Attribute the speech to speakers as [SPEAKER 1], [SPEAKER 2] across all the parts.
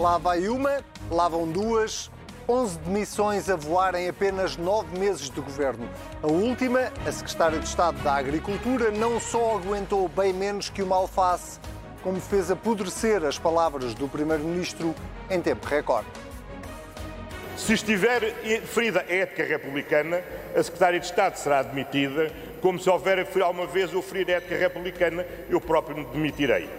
[SPEAKER 1] lá vai uma, lá vão duas, 11 demissões a voar em apenas nove meses de governo. A última, a secretária de Estado da Agricultura, não só aguentou bem menos que uma alface, como fez apodrecer as palavras do Primeiro-Ministro em tempo recorde.
[SPEAKER 2] Se estiver ferida a ética republicana, a secretária de Estado será demitida, como se houver alguma vez eu ferir a ética republicana, eu próprio me demitirei.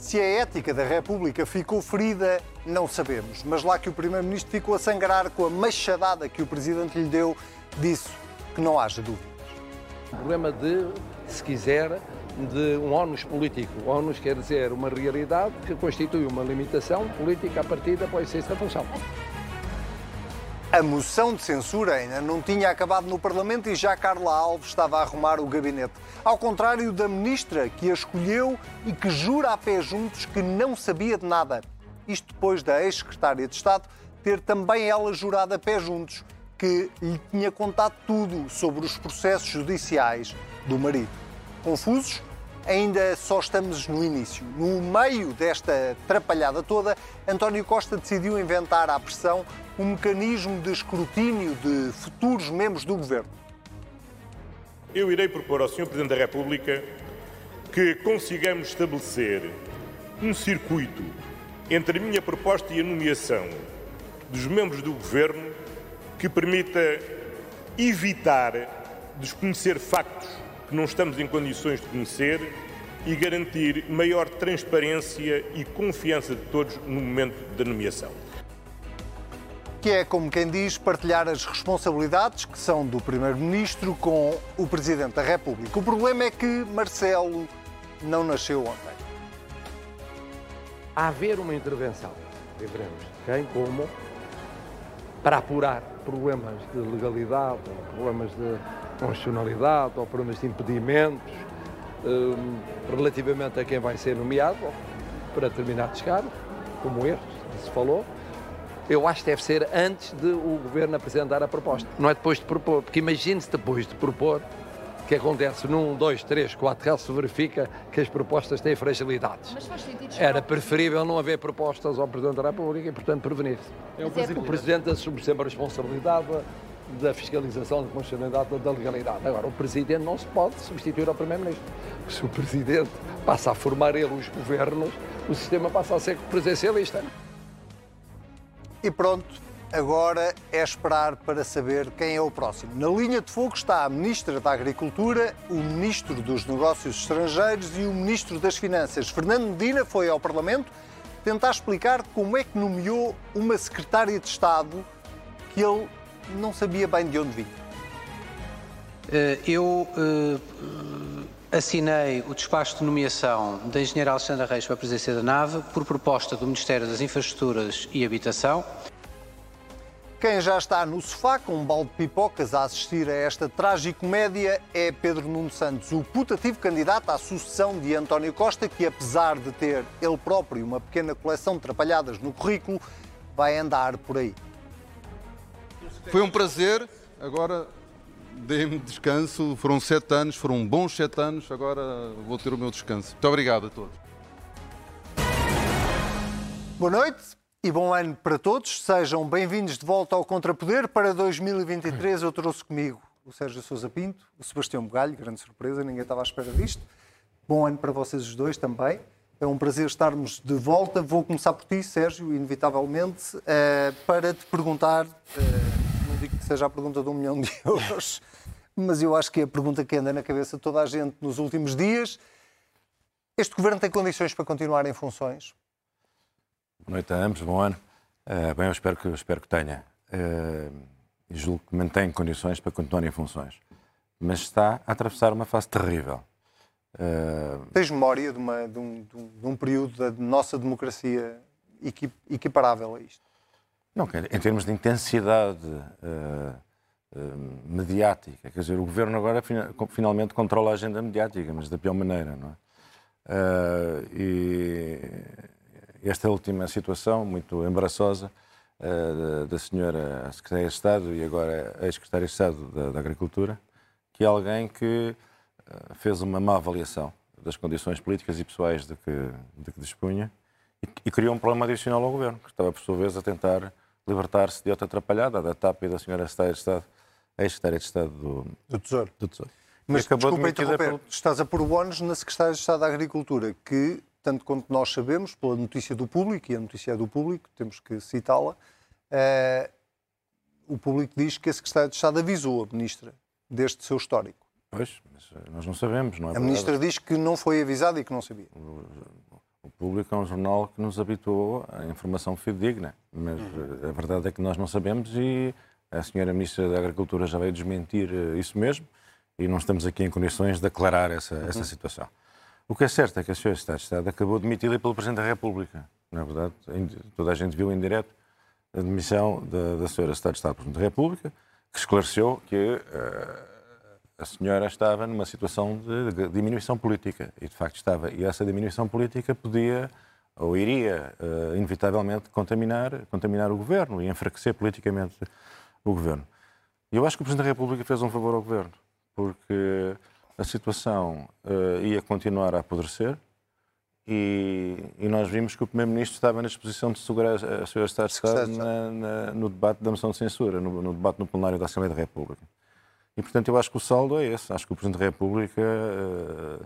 [SPEAKER 1] Se a ética da República ficou ferida, não sabemos. Mas lá que o Primeiro-Ministro ficou a sangrar com a machadada que o Presidente lhe deu, disse que não haja dúvidas.
[SPEAKER 3] O problema de, se quiser, de um ónus político. O ónus quer dizer uma realidade que constitui uma limitação política a partir da exercício da função.
[SPEAKER 1] A moção de censura ainda não tinha acabado no Parlamento e já Carla Alves estava a arrumar o gabinete. Ao contrário da ministra, que a escolheu e que jura a pé juntos que não sabia de nada. Isto depois da ex-secretária de Estado ter também ela jurado a pé juntos que lhe tinha contado tudo sobre os processos judiciais do marido. Confusos? Ainda só estamos no início. No meio desta trapalhada toda, António Costa decidiu inventar à pressão um mecanismo de escrutínio de futuros membros do governo.
[SPEAKER 2] Eu irei propor ao Sr. Presidente da República que consigamos estabelecer um circuito entre a minha proposta e a nomeação dos membros do governo que permita evitar desconhecer factos que não estamos em condições de conhecer e garantir maior transparência e confiança de todos no momento da nomeação.
[SPEAKER 1] Que é, como quem diz, partilhar as responsabilidades que são do Primeiro-Ministro com o Presidente da República. O problema é que Marcelo não nasceu ontem.
[SPEAKER 3] A haver uma intervenção, veremos quem, como, para apurar problemas de legalidade, problemas de constitucionalidade ou problemas de impedimentos um, relativamente a quem vai ser nomeado para determinados cargos, como este, que se falou. Eu acho que deve ser antes de o Governo apresentar a proposta, não é depois de propor, porque imagine-se depois de propor que acontece num, dois, três, quatro casos se verifica que as propostas têm fragilidades. Era preferível não haver propostas ao Presidente da República e, portanto, prevenir-se. É o, o Presidente assume sempre a responsabilidade da fiscalização, da constitucionalidade, da legalidade. Agora, o Presidente não se pode substituir ao Primeiro-Ministro. Se o Presidente passa a formar ele os governos, o sistema passa a ser presencialista.
[SPEAKER 1] E pronto, agora é esperar para saber quem é o próximo. Na linha de fogo está a Ministra da Agricultura, o Ministro dos Negócios Estrangeiros e o Ministro das Finanças. Fernando Medina foi ao Parlamento tentar explicar como é que nomeou uma Secretária de Estado que ele não sabia bem de onde vinha.
[SPEAKER 4] Eh, eu uh, assinei o despacho de nomeação da engenheira Alexandra Reis para a presidência da nave por proposta do Ministério das Infraestruturas e Habitação.
[SPEAKER 1] Quem já está no sofá com um balde de pipocas a assistir a esta tragicomédia é Pedro Nuno Santos, o putativo candidato à sucessão de António Costa, que apesar de ter ele próprio uma pequena coleção de trapalhadas no currículo, vai andar por aí.
[SPEAKER 5] Foi um prazer. Agora dei-me descanso. Foram sete anos, foram bons sete anos. Agora vou ter o meu descanso. Muito obrigado a todos.
[SPEAKER 1] Boa noite e bom ano para todos. Sejam bem-vindos de volta ao Contrapoder. Para 2023 eu trouxe comigo o Sérgio Sousa Pinto, o Sebastião Bugalho, grande surpresa, ninguém estava à espera disto. Bom ano para vocês os dois também. É um prazer estarmos de volta. Vou começar por ti, Sérgio, inevitavelmente, eh, para te perguntar eh, seja a pergunta de um milhão de euros, mas eu acho que é a pergunta que anda na cabeça de toda a gente nos últimos dias. Este governo tem condições para continuar em funções?
[SPEAKER 6] Boa noite a ambos, bom ano. Uh, bem, eu espero que, eu espero que tenha. Uh, julgo que mantém condições para continuar em funções. Mas está a atravessar uma fase terrível.
[SPEAKER 1] Uh... Tens memória de, uma, de, um, de, um, período da nossa democracia equiparável a isto?
[SPEAKER 6] Não, em termos de intensidade uh, uh, mediática, quer dizer, o governo agora finalmente controla a agenda mediática, mas da pior maneira, não é? Uh, e esta última situação, muito embaraçosa, da senhora Secretária de Estado e agora ex-Secretária de Estado da, da, Agricultura, que é alguém que fez uma má avaliação das condições políticas e pessoais de que, de que dispunha e, e criou um problema adicional ao governo, que estava, por sua vez, a tentar libertar-se de outra atrapalhada, da TAP e da senhora Secretária de Estado, ex-Secretária de Estado do,
[SPEAKER 1] Do Tesouro.
[SPEAKER 6] do Tesouro.
[SPEAKER 1] Mas
[SPEAKER 6] acabou
[SPEAKER 1] desculpa
[SPEAKER 6] demitida
[SPEAKER 1] interromper,
[SPEAKER 6] pelo-
[SPEAKER 1] estás a pôr o ónus na Secretária de Estado da Agricultura, que, tanto quanto nós sabemos, pela notícia do público, e a notícia é do público, temos que citá-la, eh, o público diz que a Secretária de Estado avisou a Ministra deste seu histórico.
[SPEAKER 6] Pois, mas eh, nós não sabemos, não é
[SPEAKER 1] A? Ministra diz que não foi avisada e que não sabia.
[SPEAKER 6] O Público é um jornal que nos habituou à informação fidedigna, mas eh, a verdade é que nós não sabemos e a senhora Ministra da Agricultura já veio desmentir eh, isso mesmo e não estamos aqui em condições de aclarar essa, essa situação. O que é certo é que a senhora Secretária de Estado acabou demitida pelo Presidente da República. Na verdade, em- toda a gente viu em direto a demissão da, da senhora Secretária de Estado do Presidente da República, que esclareceu que eh, a senhora estava numa situação de, de diminuição política e de facto estava e essa diminuição política podia ou iria eh, inevitavelmente contaminar contaminar o governo e enfraquecer politicamente o governo. E eu acho que o Presidente da República fez um favor ao governo porque a situação eh, ia continuar a apodrecer e, e nós vimos que o Primeiro-Ministro estava na disposição de segurar a Sra. Estado na- na- no debate da moção de censura, no, no debate no plenário da Assembleia da República. E, portanto, eu acho que o saldo é esse. Acho que o Presidente da República eh,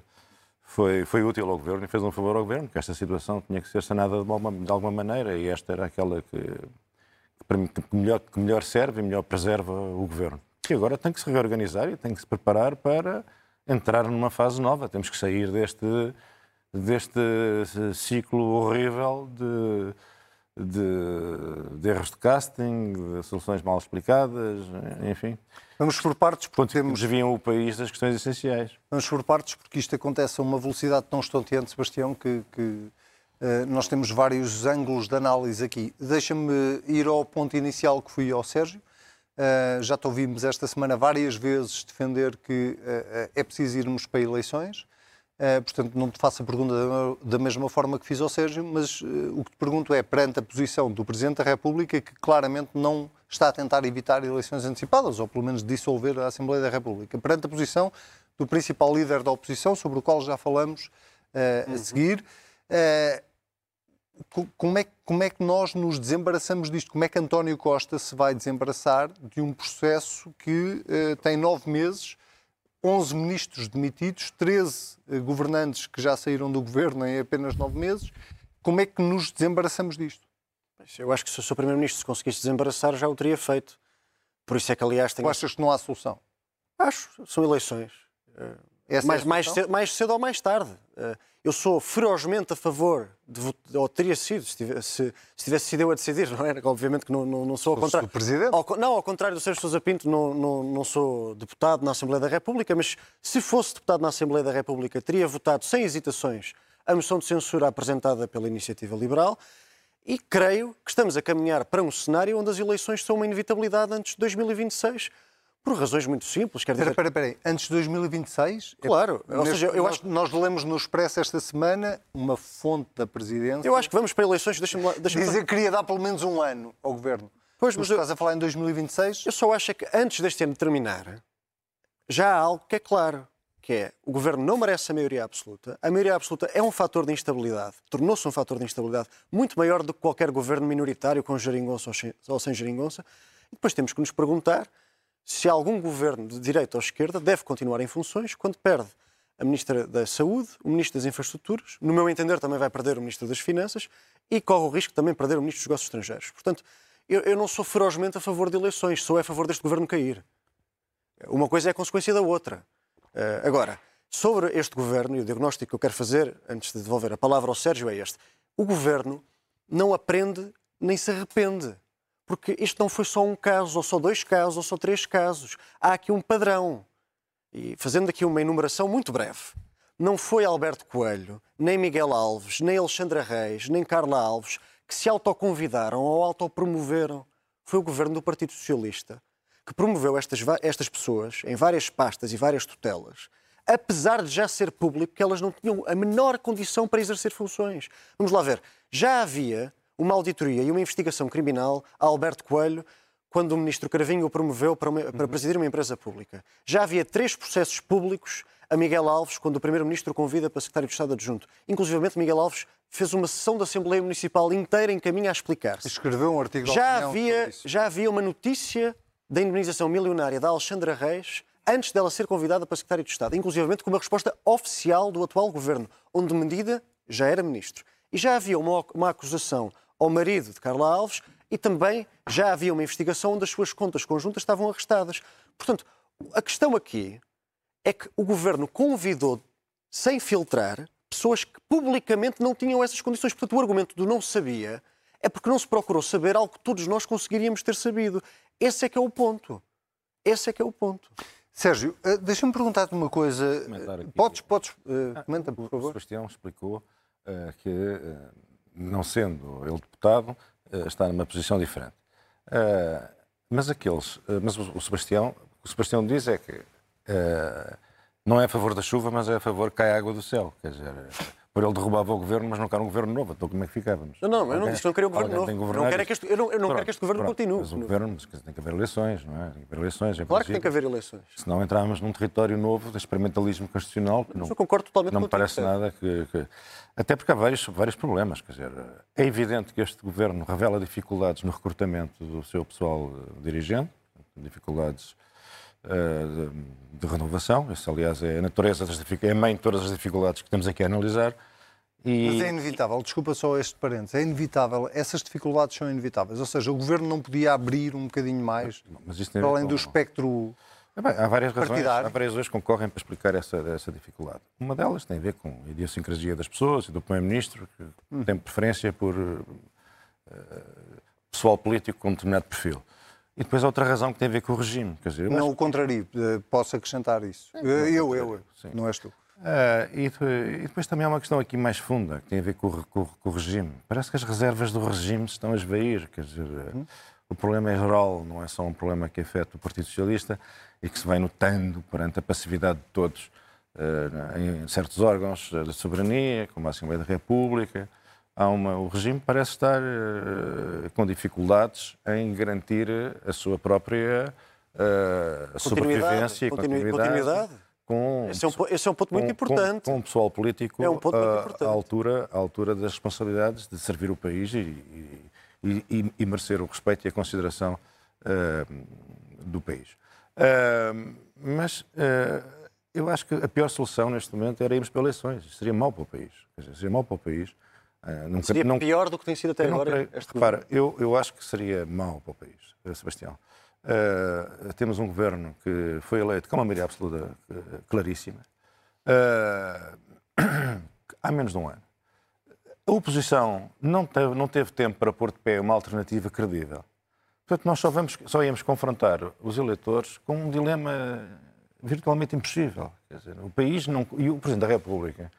[SPEAKER 6] foi, foi útil ao Governo e fez um favor ao Governo, porque esta situação tinha que ser sanada de alguma, de alguma maneira e esta era aquela que, que, mim, que melhor, que melhor serve e melhor preserva o Governo. E agora tem que se reorganizar e tem que se preparar para entrar numa fase nova. Temos que sair deste, deste ciclo horrível de, de, de erros de casting, de soluções mal explicadas, enfim.
[SPEAKER 1] Vamos por partes, porque temos,
[SPEAKER 6] Desviam o país das questões essenciais.
[SPEAKER 1] vamos por partes, porque isto acontece a uma velocidade tão estonteante, Sebastião, que, que, eh, nós temos vários ângulos de análise aqui. Deixa-me ir ao ponto inicial que fui ao Sérgio. Uh, já te ouvimos esta semana várias vezes defender que uh, é preciso irmos para eleições. Uh, portanto, não te faço a pergunta da, mesma forma que fiz ao Sérgio, mas uh, o que te pergunto é, perante a posição do Presidente da República, que claramente não está a tentar evitar eleições antecipadas, ou pelo menos dissolver a Assembleia da República, perante a posição do principal líder da oposição, sobre o qual já falamos uh, a seguir, co- como é, que- como é que nós nos desembaraçamos disto? Como é que António Costa se vai desembaraçar de um processo que eh, tem nove meses, 11 ministros demitidos, 13 eh, governantes que já saíram do governo em apenas nove meses? Como é que nos desembaraçamos disto?
[SPEAKER 7] Eu acho que se o seu Primeiro-Ministro se conseguisse desembaraçar, já o teria feito. Por isso é que, aliás, tenho...
[SPEAKER 1] Tu achas que não há solução?
[SPEAKER 7] Acho, são eleições.
[SPEAKER 1] Essa é
[SPEAKER 7] mais, mais,
[SPEAKER 1] solução?
[SPEAKER 7] cedo, mais cedo ou mais tarde. Eh, Eu sou ferozmente a favor, de, ou teria sido, se tivesse, se tivesse sido eu a decidir, não era? Obviamente que não, não, não sou ao contrário.
[SPEAKER 1] Presidente?
[SPEAKER 7] Ao não, ao contrário do Sérgio Sousa Pinto, não, não, não sou deputado na Assembleia da República, mas se fosse deputado na Assembleia da República, teria votado sem hesitações a moção de censura apresentada pela Iniciativa Liberal. E creio que estamos a caminhar para um cenário onde as eleições são uma inevitabilidade antes de 2026, por razões muito simples. Quer dizer,
[SPEAKER 1] Espera, espera. Antes de 2026? É-
[SPEAKER 7] Claro. Ou
[SPEAKER 1] Neste-
[SPEAKER 7] seja, eu
[SPEAKER 1] nós,
[SPEAKER 7] acho-
[SPEAKER 1] nós lemos no Expresso esta semana uma fonte da Presidência
[SPEAKER 7] eu acho que vamos para eleições. Deixa-me lá- deixa-me
[SPEAKER 1] dizer que queria dar pelo menos um ano ao Governo.
[SPEAKER 7] Pois,
[SPEAKER 1] mas
[SPEAKER 7] mas eu-
[SPEAKER 1] estás a falar em 2026?
[SPEAKER 7] Eu só acho é que antes deste ano terminar, já há algo que é claro, que é o governo não merece a maioria absoluta. A maioria absoluta é um fator de instabilidade, tornou-se um fator de instabilidade muito maior do que qualquer governo minoritário com geringonça ou sem- ou sem geringonça. E depois temos que nos perguntar se algum governo de direita ou esquerda deve continuar em funções quando perde a Ministra da Saúde, o Ministro das Infraestruturas, no meu entender também vai perder o Ministro das Finanças e corre o risco de também perder o Ministro dos Negócios Estrangeiros. Portanto, eu, eu não sou ferozmente a favor de eleições, sou a favor deste governo cair. Uma coisa é a consequência da outra. Eh, agora, sobre este governo, e o diagnóstico que eu quero fazer, antes de devolver a palavra ao Sérgio, é este. O governo não aprende nem se arrepende. Porque isto não foi só um caso, ou só dois casos, ou só três casos. Há aqui um padrão. E fazendo aqui uma enumeração muito breve. Não foi Alberto Coelho, nem Miguel Alves, nem Alexandra Reis, nem Carla Alves que se autoconvidaram ou autopromoveram. Foi o governo do Partido Socialista que promoveu estas, estas pessoas em várias pastas e várias tutelas, apesar de já ser público que elas não tinham a menor condição para exercer funções. Vamos lá ver. Já havia uma auditoria e uma investigação criminal a Alberto Coelho quando o ministro Cravinho o promoveu para, uma- para presidir uma empresa pública. Já havia três processos públicos a Miguel Alves quando o primeiro-ministro o convida para secretário de Estado adjunto. Inclusive, Miguel Alves fez uma sessão da Assembleia Municipal inteira em caminho a explicar-se.
[SPEAKER 1] Escreveu um artigo
[SPEAKER 7] Já havia, já havia uma notícia da indemnização milionária da Alexandra Reis antes dela ser convidada para secretário de Estado, inclusivamente com uma resposta oficial do atual governo, onde Medida já era ministro. E já havia uma, uma acusação ao marido de Carla Alves e também já havia uma investigação onde as suas contas conjuntas estavam arrestadas. Portanto, a questão aqui é que o governo convidou, sem filtrar, pessoas que publicamente não tinham essas condições. Portanto, o argumento do não sabia é porque não se procurou saber algo que todos nós conseguiríamos ter sabido. Esse é que é o ponto. Esse é que é o ponto.
[SPEAKER 1] Sérgio, eh, deixa-me perguntar-te uma coisa.
[SPEAKER 6] Aqui.
[SPEAKER 1] Podes, podes, eh, comenta, por
[SPEAKER 6] O
[SPEAKER 1] favor.
[SPEAKER 6] Sebastião explicou eh, que, eh, não sendo ele deputado, eh, está numa posição diferente. Eh, mas aqueles, eh, mas o o Sebastião, o que o Sebastião diz é que eh, não é a favor da chuva, mas é a favor que cai água do céu. Quer dizer, eh, por ele derrubava o governo, mas não quer um governo novo. Então como é que ficávamos?
[SPEAKER 7] Não, não, eu não que não queria um governo novo. não quero é que este- eu não- eu não quero que este governo
[SPEAKER 6] pronto.
[SPEAKER 7] continue.
[SPEAKER 6] Mas o governo, mas dizer, tem que haver eleições, não é? Tem que haver eleições. em
[SPEAKER 7] Claro que tem que haver eleições.
[SPEAKER 6] Senão entramos num território novo de experimentalismo constitucional que não,
[SPEAKER 7] eu concordo totalmente
[SPEAKER 6] não me parece nada que, que- Até porque há vários, vários problemas. Quer dizer, é evidente que este governo revela dificuldades no recrutamento do seu pessoal eh, dirigente, dificuldades de, de renovação. Isso, aliás, é a natureza das é a mãe de todas as dificuldades que temos aqui a analisar. E,
[SPEAKER 1] Mas é inevitável, desculpa só este parênteses, é inevitável, essas dificuldades são inevitáveis. Ou seja, o governo não podia abrir um bocadinho mais, para além do espectro.
[SPEAKER 6] Ah, bem, há várias razões,
[SPEAKER 1] partidário.
[SPEAKER 6] há várias razões que concorrem para explicar essa, essa dificuldade. Uma delas tem a ver com a idiosincrasia das pessoas e do Primeiro-Ministro, que
[SPEAKER 1] Hum.
[SPEAKER 6] tem preferência por eh, pessoal político com um determinado perfil. E depois há outra razão que tem a ver com o regime. Quer dizer,
[SPEAKER 1] Não
[SPEAKER 6] acho
[SPEAKER 1] o contrario, eh, posso acrescentar isso. Eh, Eu, eu, eu,
[SPEAKER 6] Sim.
[SPEAKER 1] não és tu.
[SPEAKER 6] Ah, e, e depois também há uma questão aqui mais funda, que tem a ver com, com com o regime. Parece que as reservas do regime estão a esvair. Quer dizer,
[SPEAKER 1] Uhum.
[SPEAKER 6] o problema é geral, não é só um problema que afeta o Partido Socialista e que se vai notando perante a passividade de todos ah, em certos órgãos da soberania, como a Assembleia da República. Há uma, o regime parece estar ah, com dificuldades em garantir a sua própria ah, sobrevivência e
[SPEAKER 7] continui-
[SPEAKER 6] continuidade.
[SPEAKER 7] continuidade.
[SPEAKER 6] Com,
[SPEAKER 7] Esse é um, esse é um ponto muito
[SPEAKER 6] com-
[SPEAKER 7] importante.
[SPEAKER 6] Com, com o pessoal político
[SPEAKER 7] É um ponto muito importante.
[SPEAKER 6] à, altura, à altura das responsabilidades de servir o país e, e- e- e merecer o respeito e a consideração ah, do país. Mas eu acho que a pior solução neste momento era irmos para eleições. Seria mau para o país. Seria mau para o país. Ah, nunca-
[SPEAKER 7] Seria
[SPEAKER 6] não-
[SPEAKER 7] pior do que tem sido até
[SPEAKER 6] não
[SPEAKER 7] agora.
[SPEAKER 6] creio-
[SPEAKER 7] este
[SPEAKER 6] repara, eu, eu acho que seria mau para o país, eh, Sebastião. Eh, temos um governo que foi eleito com uma maioria absoluta eh, claríssima eh, há menos de um ano. A oposição não teve, não teve tempo para pôr de pé uma alternativa credível. Portanto, nós só, vamos, só íamos confrontar os eleitores com um dilema virtualmente impossível. Quer dizer, o país não, e o Presidente da República,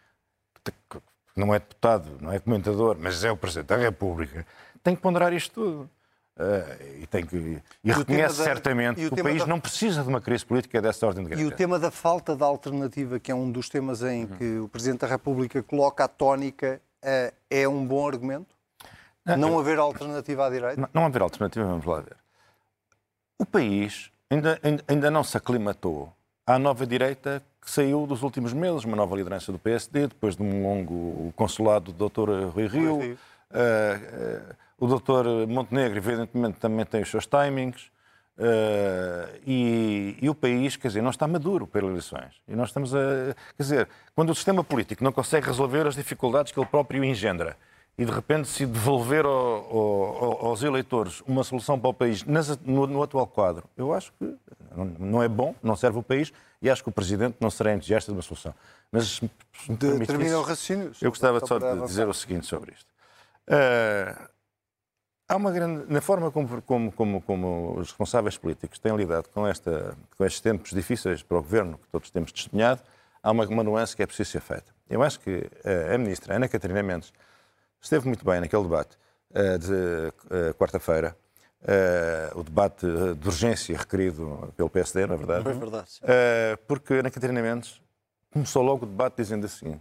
[SPEAKER 6] não é deputado, não é comentador, mas é o Presidente da República, tem que ponderar isto tudo. Eh, e tem que, e
[SPEAKER 1] o
[SPEAKER 6] reconhece
[SPEAKER 1] da-
[SPEAKER 6] certamente
[SPEAKER 1] e o
[SPEAKER 6] que o país
[SPEAKER 1] da-
[SPEAKER 6] não precisa de uma crise política dessa ordem de
[SPEAKER 1] E o
[SPEAKER 6] grandeza.
[SPEAKER 1] tema da falta de alternativa, que é um dos temas em que o Presidente da República coloca a tónica, eh, é um bom argumento? Não haver alternativa à direita?
[SPEAKER 6] Não, não haver alternativa, vamos lá ver. O país ainda, ainda, ainda não se aclimatou à nova direita que saiu dos últimos meses, uma nova liderança do PSD, depois de um longo consulado do Dr. Rui Rio.
[SPEAKER 1] Rio.
[SPEAKER 6] Eh, eh, o Dr. Montenegro, evidentemente, também tem os seus timings. eh, e, e o país, quer dizer, não está maduro para eleições. E nós estamos a. Quer dizer, quando o sistema político não consegue resolver as dificuldades que ele próprio engendra e de repente se devolver ao- ao- aos eleitores uma solução para o país nas- no, no atual quadro, eu acho que não, é bom, não serve o país e acho que o Presidente não será entusiasta de uma solução. Mas me
[SPEAKER 1] De, termina o raciocínio.
[SPEAKER 6] eu gostava
[SPEAKER 1] Só
[SPEAKER 6] de
[SPEAKER 1] avançar.
[SPEAKER 6] dizer o seguinte sobre isto. Ah, há uma grande. Na forma como, como, como, como os responsáveis políticos têm lidado com, esta, com estes tempos difíceis para o governo que todos temos testemunhado, há uma, uma nuance que é preciso ser feita. Eu acho que ah, a ministra Ana Catarina Mendes esteve muito bem naquele debate ah, de ah, quarta-feira. ah, o debate de urgência requerido pelo PSD, na verdade.
[SPEAKER 7] Foi verdade. sim.
[SPEAKER 6] Porque Ana Catarina Mendes começou logo o debate dizendo assim: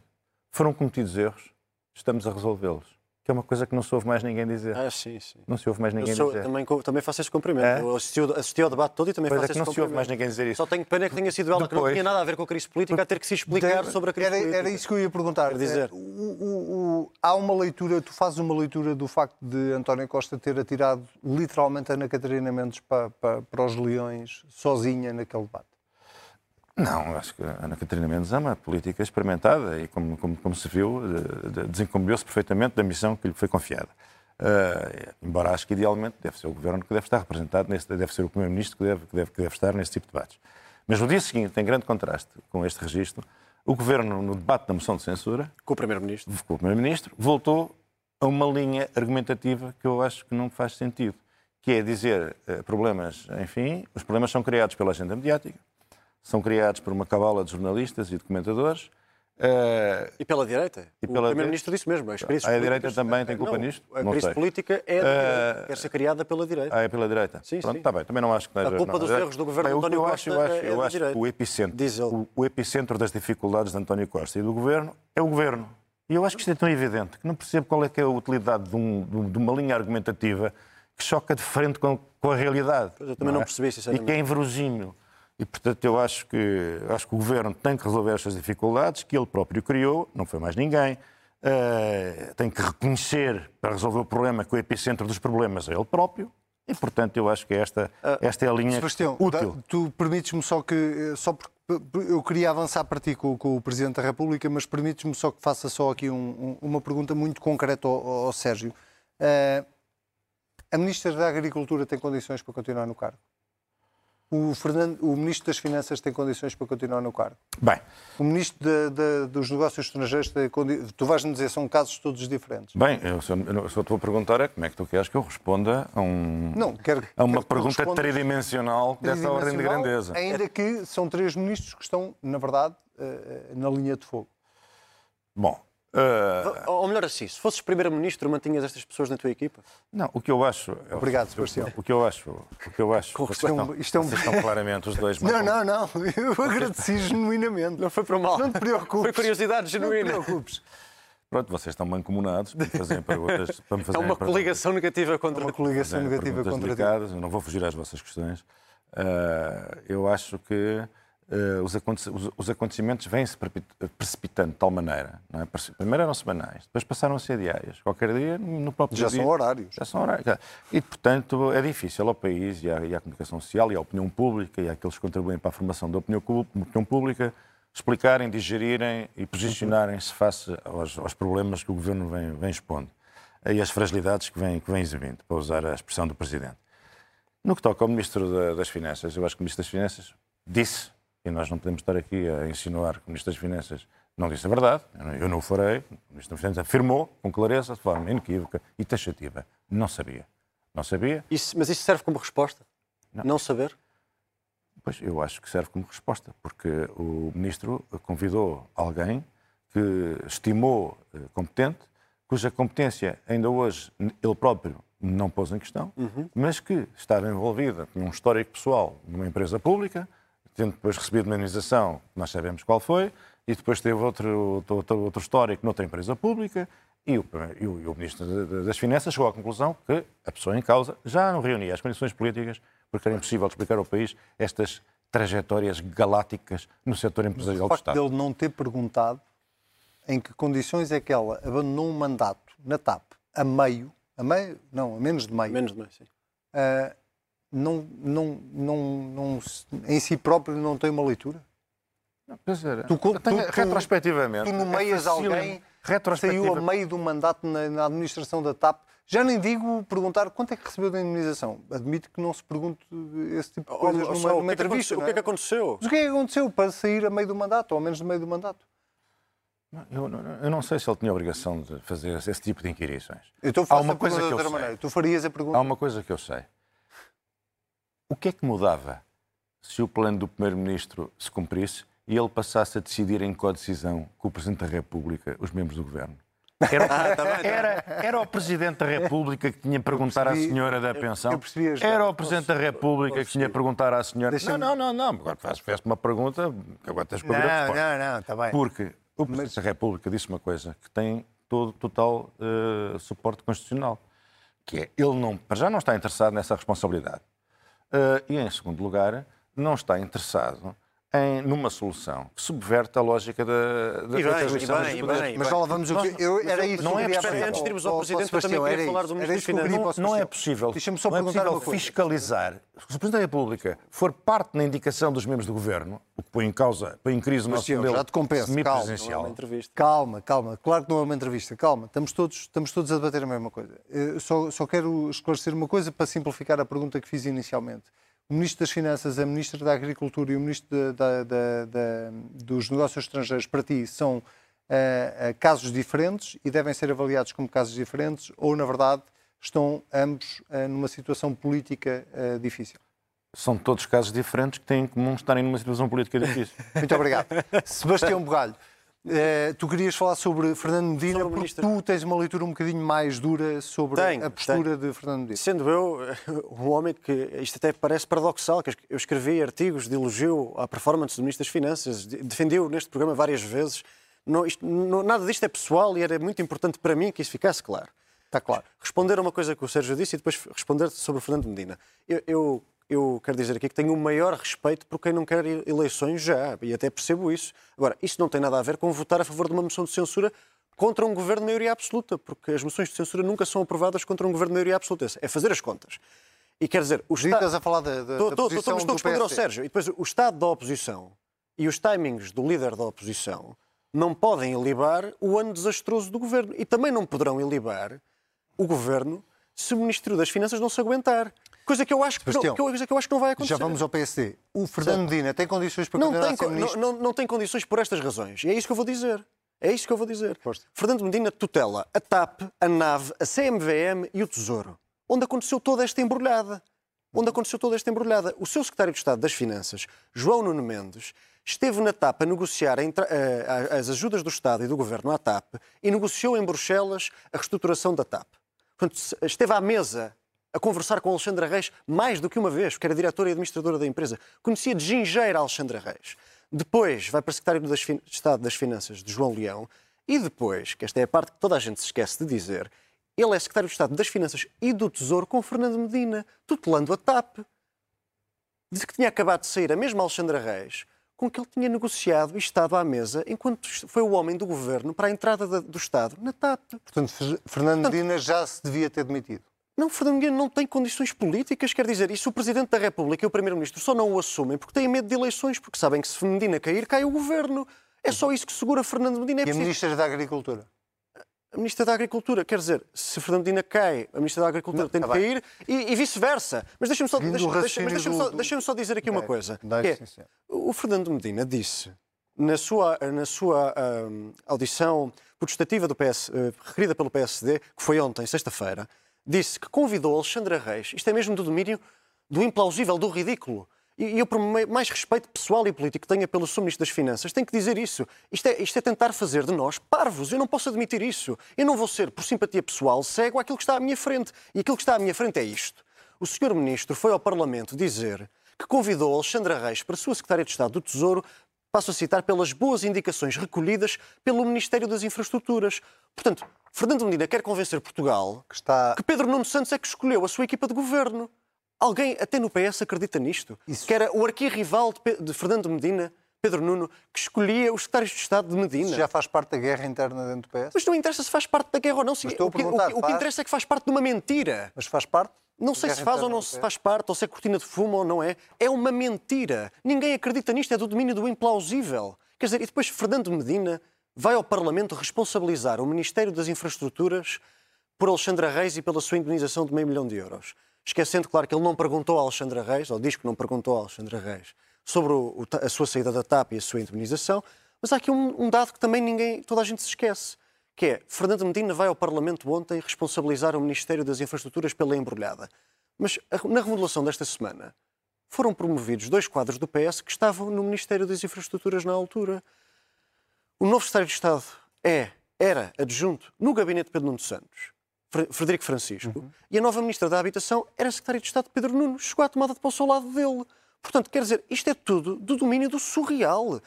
[SPEAKER 6] foram cometidos erros, estamos a resolvê-los. Que é uma coisa que não se ouve mais ninguém dizer.
[SPEAKER 7] Ah, sim, sim.
[SPEAKER 6] Não se ouve mais ninguém
[SPEAKER 7] Eu sou-
[SPEAKER 6] dizer.
[SPEAKER 7] também, também faço esse cumprimento.
[SPEAKER 6] É?
[SPEAKER 7] Eu assisti, assisti ao debate todo e também
[SPEAKER 6] Pois é
[SPEAKER 7] faço
[SPEAKER 6] que
[SPEAKER 7] esse
[SPEAKER 6] não se ouve
[SPEAKER 7] cumprimento.
[SPEAKER 6] mais ninguém dizer isso.
[SPEAKER 7] Só tenho pena que tenha sido ela que não
[SPEAKER 6] Depois-
[SPEAKER 7] tinha nada a ver com a crise política, a ter que se explicar sobre a crise
[SPEAKER 1] era,
[SPEAKER 7] política.
[SPEAKER 1] era isso que eu ia perguntar.
[SPEAKER 7] Quer dizer-
[SPEAKER 1] O- o- o- há uma leitura, tu fazes uma leitura do facto de António Costa ter atirado literalmente a Ana Catarina Mendes para, para, para os leões sozinha naquele debate.
[SPEAKER 6] Não, acho que a Ana Catarina Mendes é uma política experimentada e, como, como, como se viu, de- de- desencumbiu-se perfeitamente da missão que lhe foi confiada. Eh, embora acho que, idealmente, deve ser o Governo que deve estar representado, deve ser o Primeiro-Ministro que deve, que, deve, que deve estar nesse tipo de debates. Mas no dia seguinte, em grande contraste com este registro, o Governo, no debate da moção de censura,
[SPEAKER 7] Com o Primeiro-Ministro.
[SPEAKER 6] com o Primeiro-Ministro, voltou a uma linha argumentativa que eu acho que não faz sentido, que é dizer eh, problemas, enfim, os problemas são criados pela agenda mediática, são criados por uma cabala de jornalistas e documentadores. eh,
[SPEAKER 7] E pela direita.
[SPEAKER 6] E
[SPEAKER 7] o
[SPEAKER 6] pela
[SPEAKER 7] Primeiro-Ministro disse mesmo. As crises
[SPEAKER 6] Ah, a direita também tem culpa
[SPEAKER 7] Não,
[SPEAKER 6] nisto?
[SPEAKER 7] A
[SPEAKER 6] Não
[SPEAKER 7] crise política é da direita.
[SPEAKER 6] Eh,
[SPEAKER 7] Quer ser criada pela direita.
[SPEAKER 6] ah, é pela direita?
[SPEAKER 7] Sim,
[SPEAKER 6] Pronto,
[SPEAKER 7] sim.
[SPEAKER 6] está bem. Também não acho que...
[SPEAKER 7] A culpa
[SPEAKER 6] não,
[SPEAKER 7] dos
[SPEAKER 6] é-
[SPEAKER 7] erros do governo
[SPEAKER 6] Bem, o eu
[SPEAKER 7] António
[SPEAKER 6] acho, eu
[SPEAKER 7] Costa
[SPEAKER 6] acho,
[SPEAKER 7] é
[SPEAKER 6] eu acho
[SPEAKER 7] direita.
[SPEAKER 6] que o epicentro, o, o epicentro das dificuldades de António Costa e do governo é o governo. E eu acho que isto é tão evidente que não percebo qual é é a utilidade de, um- de um- uma linha argumentativa que choca de frente com, com a realidade.
[SPEAKER 7] Pois eu também não percebi,
[SPEAKER 6] E
[SPEAKER 7] sinceramente.
[SPEAKER 6] que é inverosímil. E, portanto, eu acho que, acho que o governo tem que resolver estas dificuldades que ele próprio criou, não foi mais ninguém. Eh, tem que reconhecer, para resolver o problema, que o epicentro dos problemas é ele próprio. E, portanto, eu acho que esta, esta é a linha
[SPEAKER 1] Sebastião,
[SPEAKER 6] útil.
[SPEAKER 1] da- tu permites-me só que, eh, só porque eu queria avançar para ti com, com o Presidente da República, mas permites-me só que faça só aqui um- um- uma pergunta muito concreta ao, ao Sérgio. Eh, a Ministra da Agricultura tem condições para continuar no cargo? O, Fernando, o Ministro das Finanças tem condições para continuar no cargo?
[SPEAKER 6] Bem,
[SPEAKER 1] O Ministro da- da- dos Negócios Estrangeiros tem condições... Tu vais-me dizer, são casos todos diferentes.
[SPEAKER 6] bem eu só, eu só te vou perguntar é como é que tu queres que eu responda a, um,
[SPEAKER 1] Não, quero,
[SPEAKER 6] a uma
[SPEAKER 1] quero que
[SPEAKER 6] pergunta
[SPEAKER 1] respondas-
[SPEAKER 6] tridimensional dessa ordem de
[SPEAKER 1] tridimensional,
[SPEAKER 6] grandeza.
[SPEAKER 1] Ainda que são três ministros que estão, na verdade, eh, na linha de fogo.
[SPEAKER 6] Bom, eh,
[SPEAKER 7] Ou melhor assim, se fosses Primeiro-Ministro, mantinhas estas pessoas na tua equipa?
[SPEAKER 6] Não, o que eu acho. é-
[SPEAKER 1] Obrigado, Sebastião.
[SPEAKER 6] O que eu acho. O que eu acho.
[SPEAKER 1] Com
[SPEAKER 6] vocês estão,
[SPEAKER 1] isto é um-
[SPEAKER 6] estão claramente os dois.
[SPEAKER 1] Não, não, não. Eu agradeci genuinamente.
[SPEAKER 7] Não foi por mal.
[SPEAKER 1] Não te preocupes.
[SPEAKER 7] Foi curiosidade
[SPEAKER 1] Não te
[SPEAKER 7] genuína.
[SPEAKER 1] preocupes.
[SPEAKER 6] Pronto, vocês estão mancomunados para me fazerem perguntas. Para me
[SPEAKER 7] É
[SPEAKER 6] fazerem
[SPEAKER 7] uma
[SPEAKER 6] perguntas-
[SPEAKER 7] coligação negativa
[SPEAKER 1] É
[SPEAKER 7] contra
[SPEAKER 1] uma coligação negativa contra
[SPEAKER 6] delicadas. Eu não vou fugir às vossas questões. Ah, eu acho que os, aconte- os- os acontecimentos vêm-se precipitando de tal maneira. Não é? Primeiro eram semanais, depois passaram a ser diárias. Qualquer dia, no próprio
[SPEAKER 1] Já
[SPEAKER 6] dia.
[SPEAKER 1] são horários.
[SPEAKER 6] Já são horários. E, portanto, é difícil ao país e à, e à comunicação social e à opinião pública e àqueles que contribuem para a formação da opinião, opinião pública explicarem, digerirem e posicionarem-se face aos, aos problemas que o Governo vem, vem expondo e às fragilidades que vem, que vem exibindo, para usar a expressão do Presidente. No que toca ao Ministro da- das Finanças, eu acho que o Ministro das Finanças disse, e nós não podemos estar aqui a insinuar que o Ministro das Finanças não disse a verdade, eu não, o farei, o Ministro das Finanças afirmou com clareza, de forma inequívoca e taxativa, não sabia. Não sabia,
[SPEAKER 7] Isso- mas isso serve como resposta?
[SPEAKER 6] Não.
[SPEAKER 7] Não, saber?
[SPEAKER 6] Pois eu acho que serve como resposta, porque o ministro convidou alguém que estimou eh, competente, cuja competência ainda hoje ele próprio não pôs em questão, mas que estava envolvida, tinha um histórico pessoal numa empresa pública, tendo depois recebido uma indenização, nós sabemos qual foi, e depois teve outro, outro, outro histórico noutra empresa pública, e o, e o, e o Ministro das Finanças chegou à conclusão que a pessoa em causa já não reunia as condições políticas porque era impossível explicar ao país estas trajetórias galácticas no setor empresarial
[SPEAKER 1] O
[SPEAKER 6] do
[SPEAKER 1] facto
[SPEAKER 6] Estado.
[SPEAKER 1] dele não ter perguntado em que condições é que ela abandonou um mandato na TAP a meio, a meio, não, a menos de meio,
[SPEAKER 7] Menos de meio, sim.
[SPEAKER 1] ah, não, não, não, não, em si próprio não tem uma leitura?
[SPEAKER 6] Quer dizer,
[SPEAKER 1] Tu- tu-
[SPEAKER 6] tenho-
[SPEAKER 1] tu-
[SPEAKER 6] retrospectivamente.
[SPEAKER 1] Tu nomeias
[SPEAKER 6] é
[SPEAKER 1] alguém saiu a meio do mandato na, na administração da TAP. Já nem digo perguntar quanto é que recebeu da indemnização. Admito que não se pergunte esse tipo de coisas
[SPEAKER 7] Ou-
[SPEAKER 1] numa,
[SPEAKER 7] o que é que
[SPEAKER 1] entrevista.
[SPEAKER 7] O
[SPEAKER 1] não
[SPEAKER 7] que é
[SPEAKER 1] é?
[SPEAKER 7] que aconteceu?
[SPEAKER 1] Mas o que é que aconteceu para sair a meio do mandato, ou ao menos no meio do mandato?
[SPEAKER 6] Eu, não- eu não sei se ele tinha a obrigação de fazer esse tipo de inquirições.
[SPEAKER 1] Eu estou a fazer
[SPEAKER 6] uma coisa
[SPEAKER 1] de
[SPEAKER 6] eu
[SPEAKER 1] outra
[SPEAKER 6] sei.
[SPEAKER 1] maneira. Tu farias a pergunta.
[SPEAKER 6] Há uma coisa que eu sei. O que é que mudava se o plano do Primeiro-Ministro se cumprisse e ele passasse a decidir em codecisão com o Presidente da República os membros do Governo? Era, era, era o Presidente da República que tinha a perguntar à
[SPEAKER 1] percebi-
[SPEAKER 6] senhora da pensão?
[SPEAKER 1] eu as-
[SPEAKER 6] Era o Presidente da República que tinha a perguntar à senhora? Não, não, não, não. Agora faz- fez-me uma pergunta agora tens que ouvir a resposta.
[SPEAKER 1] não, está bem.
[SPEAKER 6] Porque o Presidente da República disse uma coisa que tem todo total uh, suporte constitucional. Que é, ele não, para já não está interessado nessa responsabilidade. Uh, e, em segundo lugar, não está interessado em, numa solução que subverte a lógica da, da
[SPEAKER 7] e bem,
[SPEAKER 6] atribuição
[SPEAKER 7] e bem,
[SPEAKER 6] dos poderes.
[SPEAKER 7] e
[SPEAKER 1] Mas já lá vamos o que. Eu, era isso
[SPEAKER 6] não
[SPEAKER 1] que
[SPEAKER 6] é
[SPEAKER 1] eu queria
[SPEAKER 6] possível.
[SPEAKER 7] Antes de irmos ao
[SPEAKER 1] ó,
[SPEAKER 7] Presidente, eu também queria falar do Ministro das Finanças.
[SPEAKER 6] Não é possível,
[SPEAKER 1] Deixa-me só
[SPEAKER 6] não é
[SPEAKER 1] perguntar
[SPEAKER 6] possível
[SPEAKER 1] uma coisa.
[SPEAKER 6] fiscalizar. Se o Presidente da República for parte na indicação dos membros do Governo, o que põe em causa, põe em crise o nosso modelo
[SPEAKER 1] já te compenso,
[SPEAKER 7] é
[SPEAKER 6] semipresidencial.
[SPEAKER 7] uma entrevista.
[SPEAKER 1] Calma, calma. Claro que não é uma entrevista. Calma. Estamos todos, estamos todos a debater a mesma coisa. Eu só, só quero esclarecer uma coisa para simplificar a pergunta que fiz inicialmente. O Ministro das Finanças, a Ministra da Agricultura e o Ministro da- da- da- dos Negócios Estrangeiros, para ti, são eh, casos diferentes e devem ser avaliados como casos diferentes ou, na verdade, estão ambos eh, numa situação política eh, difícil?
[SPEAKER 6] São todos casos diferentes que têm em comum estarem numa situação política difícil.
[SPEAKER 1] Muito obrigado. Sebastião Bugalho, eh, tu querias falar sobre Fernando Medina
[SPEAKER 7] Sobre
[SPEAKER 1] porque tu tens uma leitura um bocadinho mais dura sobre
[SPEAKER 7] Tenho,
[SPEAKER 1] a postura de Fernando Medina.
[SPEAKER 7] Sendo eu um homem que isto até parece paradoxal, que eu escrevi artigos de elogio à performance do Ministro das Finanças, de- defendi-o neste programa várias vezes. Não, isto- não- nada disto é pessoal e era muito importante para mim que isso ficasse claro.
[SPEAKER 1] Está claro.
[SPEAKER 7] Responder a uma coisa que o Sérgio disse e depois responder sobre o Fernando Medina. Eu, eu, eu quero dizer aqui que tenho o maior respeito por quem não quer eleições já, e até percebo isso. Agora, isso não tem nada a ver com votar a favor de uma moção de censura contra um governo de maioria absoluta, porque as moções de censura nunca são aprovadas contra um governo de maioria absoluta. É fazer as contas. E quer dizer, o Estado...
[SPEAKER 1] estás a falar da, da,
[SPEAKER 7] Estou,
[SPEAKER 1] da posição
[SPEAKER 7] estou, estou a responder ao. Sérgio. E depois o estado da oposição e os timings do líder da oposição não podem ilibar o ano desastroso do governo. E também não poderão ilibar o governo se o Ministro das Finanças não se aguentar. Coisa que eu acho que, não, coisa que, eu acho que não vai acontecer.
[SPEAKER 1] Já vamos ao PSD. O Fernando Medina tem condições para
[SPEAKER 7] não tem,
[SPEAKER 1] a
[SPEAKER 7] não, não, não tem condições por estas razões. E é isso que eu vou dizer. É isso que eu vou dizer.
[SPEAKER 1] Força.
[SPEAKER 7] Fernando Medina tutela a TAP, a NAV, a CMVM e o Tesouro. Onde aconteceu toda esta embrulhada. Onde aconteceu toda esta embrulhada. O seu secretário de Estado das Finanças, João Nuno Mendes, esteve na TAP a negociar eh, as ajudas do Estado e do Governo à TAP e negociou em Bruxelas a reestruturação da TAP. Portanto, esteve à mesa a conversar com Alexandra Reis mais do que uma vez, porque era diretora e administradora da empresa. Conhecia de gingeira Alexandra Reis. Depois vai para secretário das Fin- de Estado das Finanças de João Leão e depois, que esta é a parte que toda a gente se esquece de dizer, ele é secretário de Estado das Finanças e do Tesouro com Fernando Medina, tutelando a TAP. Disse que tinha acabado de sair a mesma Alexandra Reis com que ele tinha negociado e estado à mesa enquanto foi o homem do governo para a entrada da- do Estado na TAP.
[SPEAKER 1] Portanto, Fer- Fernando Medina já se devia ter demitido.
[SPEAKER 7] Não, Fernando Medina não tem condições políticas, quer dizer, se o Presidente da República e o Primeiro-Ministro só não o assumem porque têm medo de eleições, porque sabem que se Medina cair, cai o governo. É só isso que segura Fernando Medina. É
[SPEAKER 1] E a
[SPEAKER 7] preciso-
[SPEAKER 1] Ministra da Agricultura?
[SPEAKER 7] A Ministra da Agricultura, quer dizer, se Fernando Medina cai, a Ministra da Agricultura tem de
[SPEAKER 1] tá
[SPEAKER 7] cair e, e vice-versa. Mas deixa-me só, deixa, deixa, mas
[SPEAKER 1] do-
[SPEAKER 7] só, deixa-me só dizer aqui uma coisa. é, o Fernando Medina disse, na sua, na sua ahm, audição protestativa do PS, eh, requerida pelo PSD, que foi ontem, sexta-feira, disse que convidou Alexandra Reis, isto é mesmo do domínio do implausível, do ridículo. E eu, por mais respeito pessoal e político que tenha pelo Sr. Ministro das Finanças, tenho que dizer isso. Isto é, isto é tentar fazer de nós parvos. Eu não posso admitir isso. Eu não vou ser, por simpatia pessoal, cego àquilo que está à minha frente. E aquilo que está à minha frente é isto. O Sr. Ministro foi ao Parlamento dizer que convidou Alexandra Reis para a sua Secretária de Estado do Tesouro, passo a citar, pelas boas indicações recolhidas pelo Ministério das Infraestruturas. Portanto, Fernando Medina quer convencer Portugal
[SPEAKER 1] Que está...
[SPEAKER 7] que Pedro Nuno Santos é que escolheu a sua equipa de governo. Alguém, até no PS, acredita nisto?
[SPEAKER 1] Isso.
[SPEAKER 7] Que era o arquirrival de, Pe- de Fernando Medina, Pedro Nuno, que escolhia os secretários de Estado de Medina.
[SPEAKER 1] Isso já faz parte da guerra interna dentro do PS?
[SPEAKER 7] Mas não interessa se faz parte da guerra ou não. Se- o, que, o que- o que interessa é que faz parte de uma mentira.
[SPEAKER 1] Mas faz parte?
[SPEAKER 7] Não sei se faz ou não se faz parte, ou se é cortina de fumo ou não é. É uma mentira. Ninguém acredita nisto, é do domínio do implausível. Quer dizer, e depois Fernando Medina vai ao Parlamento responsabilizar o Ministério das Infraestruturas por Alexandra Reis e pela sua indemnização de meio milhão de euros. Esquecendo, claro, que ele não perguntou a Alexandra Reis, ou diz que não perguntou a Alexandra Reis, sobre o- a sua saída da TAP e a sua indemnização. Mas há aqui um, um dado que também ninguém, toda a gente se esquece, que é Fernando Medina vai ao Parlamento ontem responsabilizar o Ministério das Infraestruturas pela embrulhada. Mas na remodelação desta semana foram promovidos dois quadros do PS que estavam no Ministério das Infraestruturas na altura. O novo secretário de Estado é, era adjunto no gabinete de Pedro Nuno Santos, Frederico Francisco, e a nova Ministra da Habitação era secretária de Estado Pedro Nuno. Chegou à tomada de posse ao lado dele. Portanto, quer dizer, isto é tudo do domínio do surreal.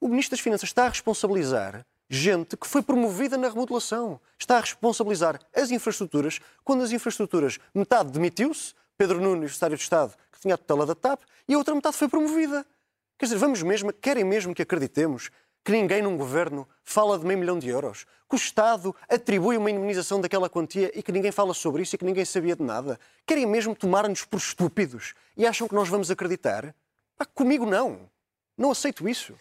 [SPEAKER 7] O Ministro das Finanças está a responsabilizar gente que foi promovida na remodelação. Está a responsabilizar as infraestruturas, quando as infraestruturas, metade demitiu-se, Pedro Nunes, secretário de Estado, que tinha a tutela da TAP, e a outra metade foi promovida. Quer dizer, vamos mesmo, querem mesmo que acreditemos que ninguém num governo fala de meio milhão de euros, que o Estado atribui uma indemnização daquela quantia e que ninguém fala sobre isso e que ninguém sabia de nada. Querem mesmo tomar-nos por estúpidos e acham que nós vamos acreditar? Pá, comigo não. Não aceito isso.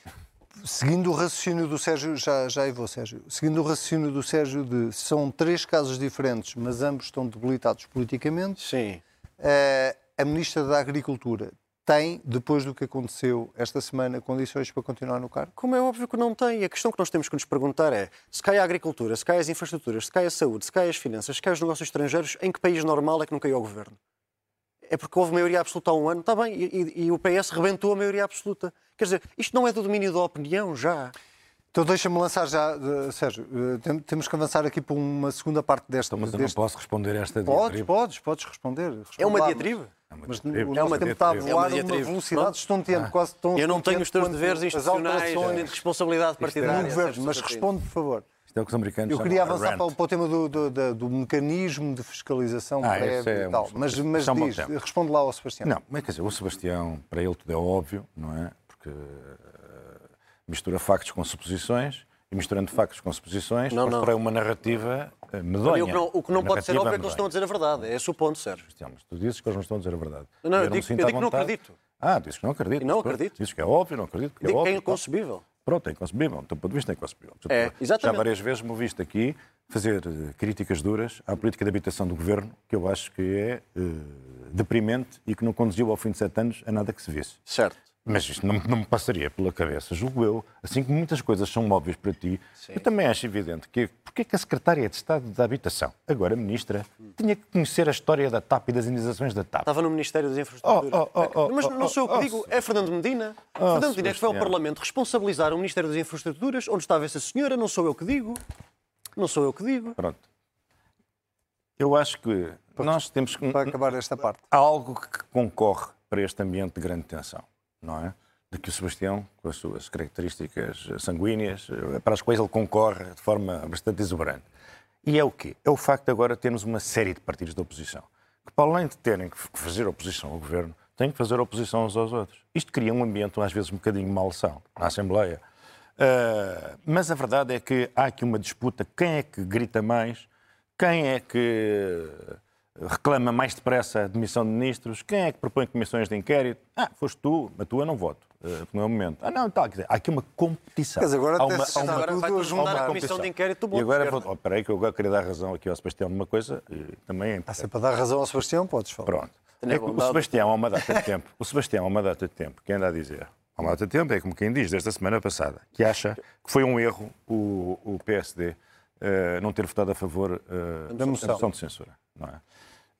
[SPEAKER 1] Seguindo o raciocínio do Sérgio, já, já vou, Sérgio. Seguindo o raciocínio do Sérgio de são três casos diferentes, mas ambos estão debilitados politicamente.
[SPEAKER 7] Sim.
[SPEAKER 1] Uh, a Ministra da Agricultura tem, depois do que aconteceu esta semana, condições para continuar no cargo?
[SPEAKER 7] Como é óbvio que não tem. A questão que nós temos que nos perguntar é se cai a agricultura, se cai as infraestruturas, se cai a saúde, se cai as finanças, se cai os negócios estrangeiros, em que país normal é que não caiu o governo? É porque houve maioria absoluta há um ano, está bem, e, e, o PS rebentou a maioria absoluta. Quer dizer, isto não é do domínio da opinião já.
[SPEAKER 1] Então deixa-me lançar já, Sérgio, eh, temos que avançar aqui para uma segunda parte desta.
[SPEAKER 6] Então, mas eu
[SPEAKER 1] deste...
[SPEAKER 6] não posso responder a esta
[SPEAKER 1] diatriba. Podes, podes, podes responder.
[SPEAKER 7] É uma diatriba?
[SPEAKER 1] É uma mas é uma tempo está a voar é uma, uma velocidade estonteante, ah. quase tão
[SPEAKER 7] Eu não tenho os teus deveres institucionais nem de responsabilidade partidária.
[SPEAKER 1] Governo, mas responde, por favor.
[SPEAKER 6] Isto é o que os americanos
[SPEAKER 1] Eu queria avançar para, para, o tema do, do, do, do, mecanismo de fiscalização
[SPEAKER 6] ah,
[SPEAKER 1] prévia
[SPEAKER 6] é
[SPEAKER 1] e tal. Mas, mas diz, responde lá ao Sebastião.
[SPEAKER 6] Não, mas quer dizer, o Sebastião, para ele tudo é óbvio, não é? Porque uh, mistura factos com suposições e misturando factos com suposições, não, não. para uma narrativa eh, medonha.
[SPEAKER 7] O que não, o que não pode ser óbvio é que eles estão a dizer a verdade. É esse o ponto, Sérgio.
[SPEAKER 6] Mas tu dizes que eles não estão a dizer a verdade.
[SPEAKER 7] Não, eu, eu, digo, eu digo que não acredito.
[SPEAKER 6] Ah, dizes que não acredito.
[SPEAKER 7] E não acredito.
[SPEAKER 6] Dizes que é óbvio, não acredito.
[SPEAKER 7] Digo
[SPEAKER 6] é óbvio,
[SPEAKER 7] que é inconcebível.
[SPEAKER 6] Pronto, é inconcebível. Do teu ponto de vista é inconcebível.
[SPEAKER 7] É, exatamente.
[SPEAKER 6] Já várias vezes me ouviste aqui fazer eh, críticas duras à política de habitação do Governo, que eu acho que é uh, deprimente e que não conduziu ao fim de sete anos a nada que se visse.
[SPEAKER 7] Certo.
[SPEAKER 6] Mas isto não, não, me passaria pela cabeça, julgo eu. Assim como muitas coisas são óbvias para ti, Sim. eu também acho evidente que porque é que a Secretária de Estado da Habitação, agora Ministra, tinha que conhecer a história da TAP e das indenizações da TAP.
[SPEAKER 7] Estava no Ministério das Infraestruturas.
[SPEAKER 6] Oh, oh, oh,
[SPEAKER 7] Mas não sou eu que digo, é Fernando Medina. Fernando Medina é que foi ao Parlamento responsabilizar o Ministério das Infraestruturas, onde estava essa senhora, não sou eu que digo. Não sou eu que digo.
[SPEAKER 6] Pronto. Eu acho que nós temos que...
[SPEAKER 1] Para acabar esta parte.
[SPEAKER 6] Há algo que concorre para este ambiente de grande tensão não é? De que o Sebastião, com as suas características sanguíneas, para as quais ele concorre de forma bastante exuberante. E é o quê? É o facto de agora termos uma série de partidos da oposição que, para além de terem que fazer oposição ao governo, têm que fazer oposição uns aos outros. Isto cria um ambiente, às vezes, um bocadinho malsão na Assembleia. Uh, mas a verdade é que há aqui uma disputa: quem é que grita mais, quem é que reclama mais depressa a demissão de ministros. Quem é que propõe comissões de inquérito? Ah, foste tu, a tua não voto. Uh, no é momento. Ah, não, tá, quer dizer, há aqui uma competição.
[SPEAKER 7] Mas agora,
[SPEAKER 1] há
[SPEAKER 7] uma, há uma, agora vai juntar a comissão de inquérito do
[SPEAKER 6] E agora, vou, oh, peraí, que eu queria dar razão aqui ao Sebastião numa coisa, também é.
[SPEAKER 1] Ah, para dar razão ao Sebastião, podes falar.
[SPEAKER 6] Pronto. É o Sebastião há uma data de tempo, o Sebastião há uma data de tempo, que anda a dizer, há uma data de tempo, é como quem diz, desde a semana passada, que acha que foi um erro o, o PSD uh, eh, não ter votado a favor uh, da moção. moção de censura. Não é?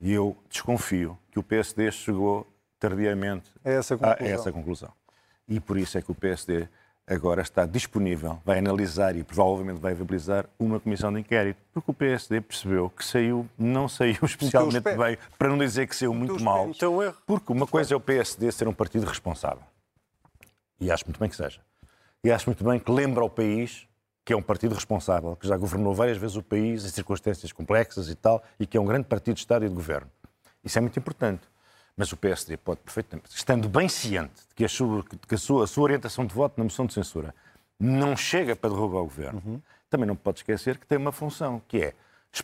[SPEAKER 6] E eu desconfio que o PSD chegou tardiamente
[SPEAKER 1] a essa, a,
[SPEAKER 6] a essa conclusão. E por isso é que o PSD agora está disponível, vai analisar e provavelmente vai viabilizar uma comissão de inquérito, porque o PSD percebeu que saiu, não saiu especialmente bem, para não dizer que saiu muito mal, porque uma coisa é o PSD ser um partido responsável, e acho muito bem que seja, e acho muito bem que lembra ao país que é um partido responsável, que já governou várias vezes o país em circunstâncias complexas e tal, e que é um grande partido de Estado e de governo. Isso é muito importante. Mas o PSD pode perfeitamente, estando bem ciente de que a sua, que a sua, a sua orientação de voto na moção de censura não chega para derrubar o governo, uhum. também não pode esquecer que tem uma função, que é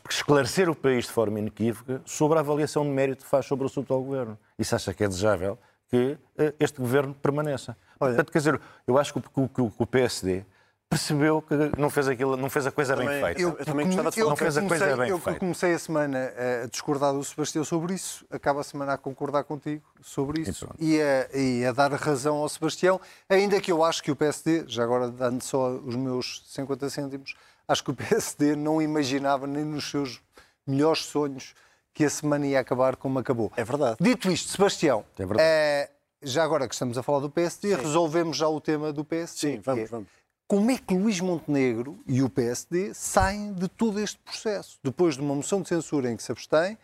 [SPEAKER 6] esclarecer o país de forma inequívoca sobre a avaliação de mérito que faz sobre o assunto ao governo. E se acha que é desejável que uh, este governo permaneça. Olha. Portanto, quer dizer, eu acho que o, que o PSD percebeu que não fez, aquilo, não fez a coisa
[SPEAKER 7] também,
[SPEAKER 6] bem feita.
[SPEAKER 7] Eu, eu também gostava de
[SPEAKER 6] Não fez a coisa bem
[SPEAKER 1] eu
[SPEAKER 6] feita.
[SPEAKER 1] Eu comecei a semana a discordar do Sebastião sobre isso, acabo a semana a concordar contigo sobre isso e a, e a, dar razão ao Sebastião, ainda que eu acho que o PSD, já agora dando só os meus 50 cêntimos, acho que o PSD não imaginava nem nos seus melhores sonhos que a semana ia acabar como acabou.
[SPEAKER 7] É verdade.
[SPEAKER 1] Dito isto, Sebastião, é verdade. É, já agora que estamos a falar do PSD, Sim. resolvemos já o tema do PSD.
[SPEAKER 7] Sim, vamos, é, vamos
[SPEAKER 1] como é que Luís Montenegro e o PSD saem de todo este processo, depois de uma moção de censura em que se abstém,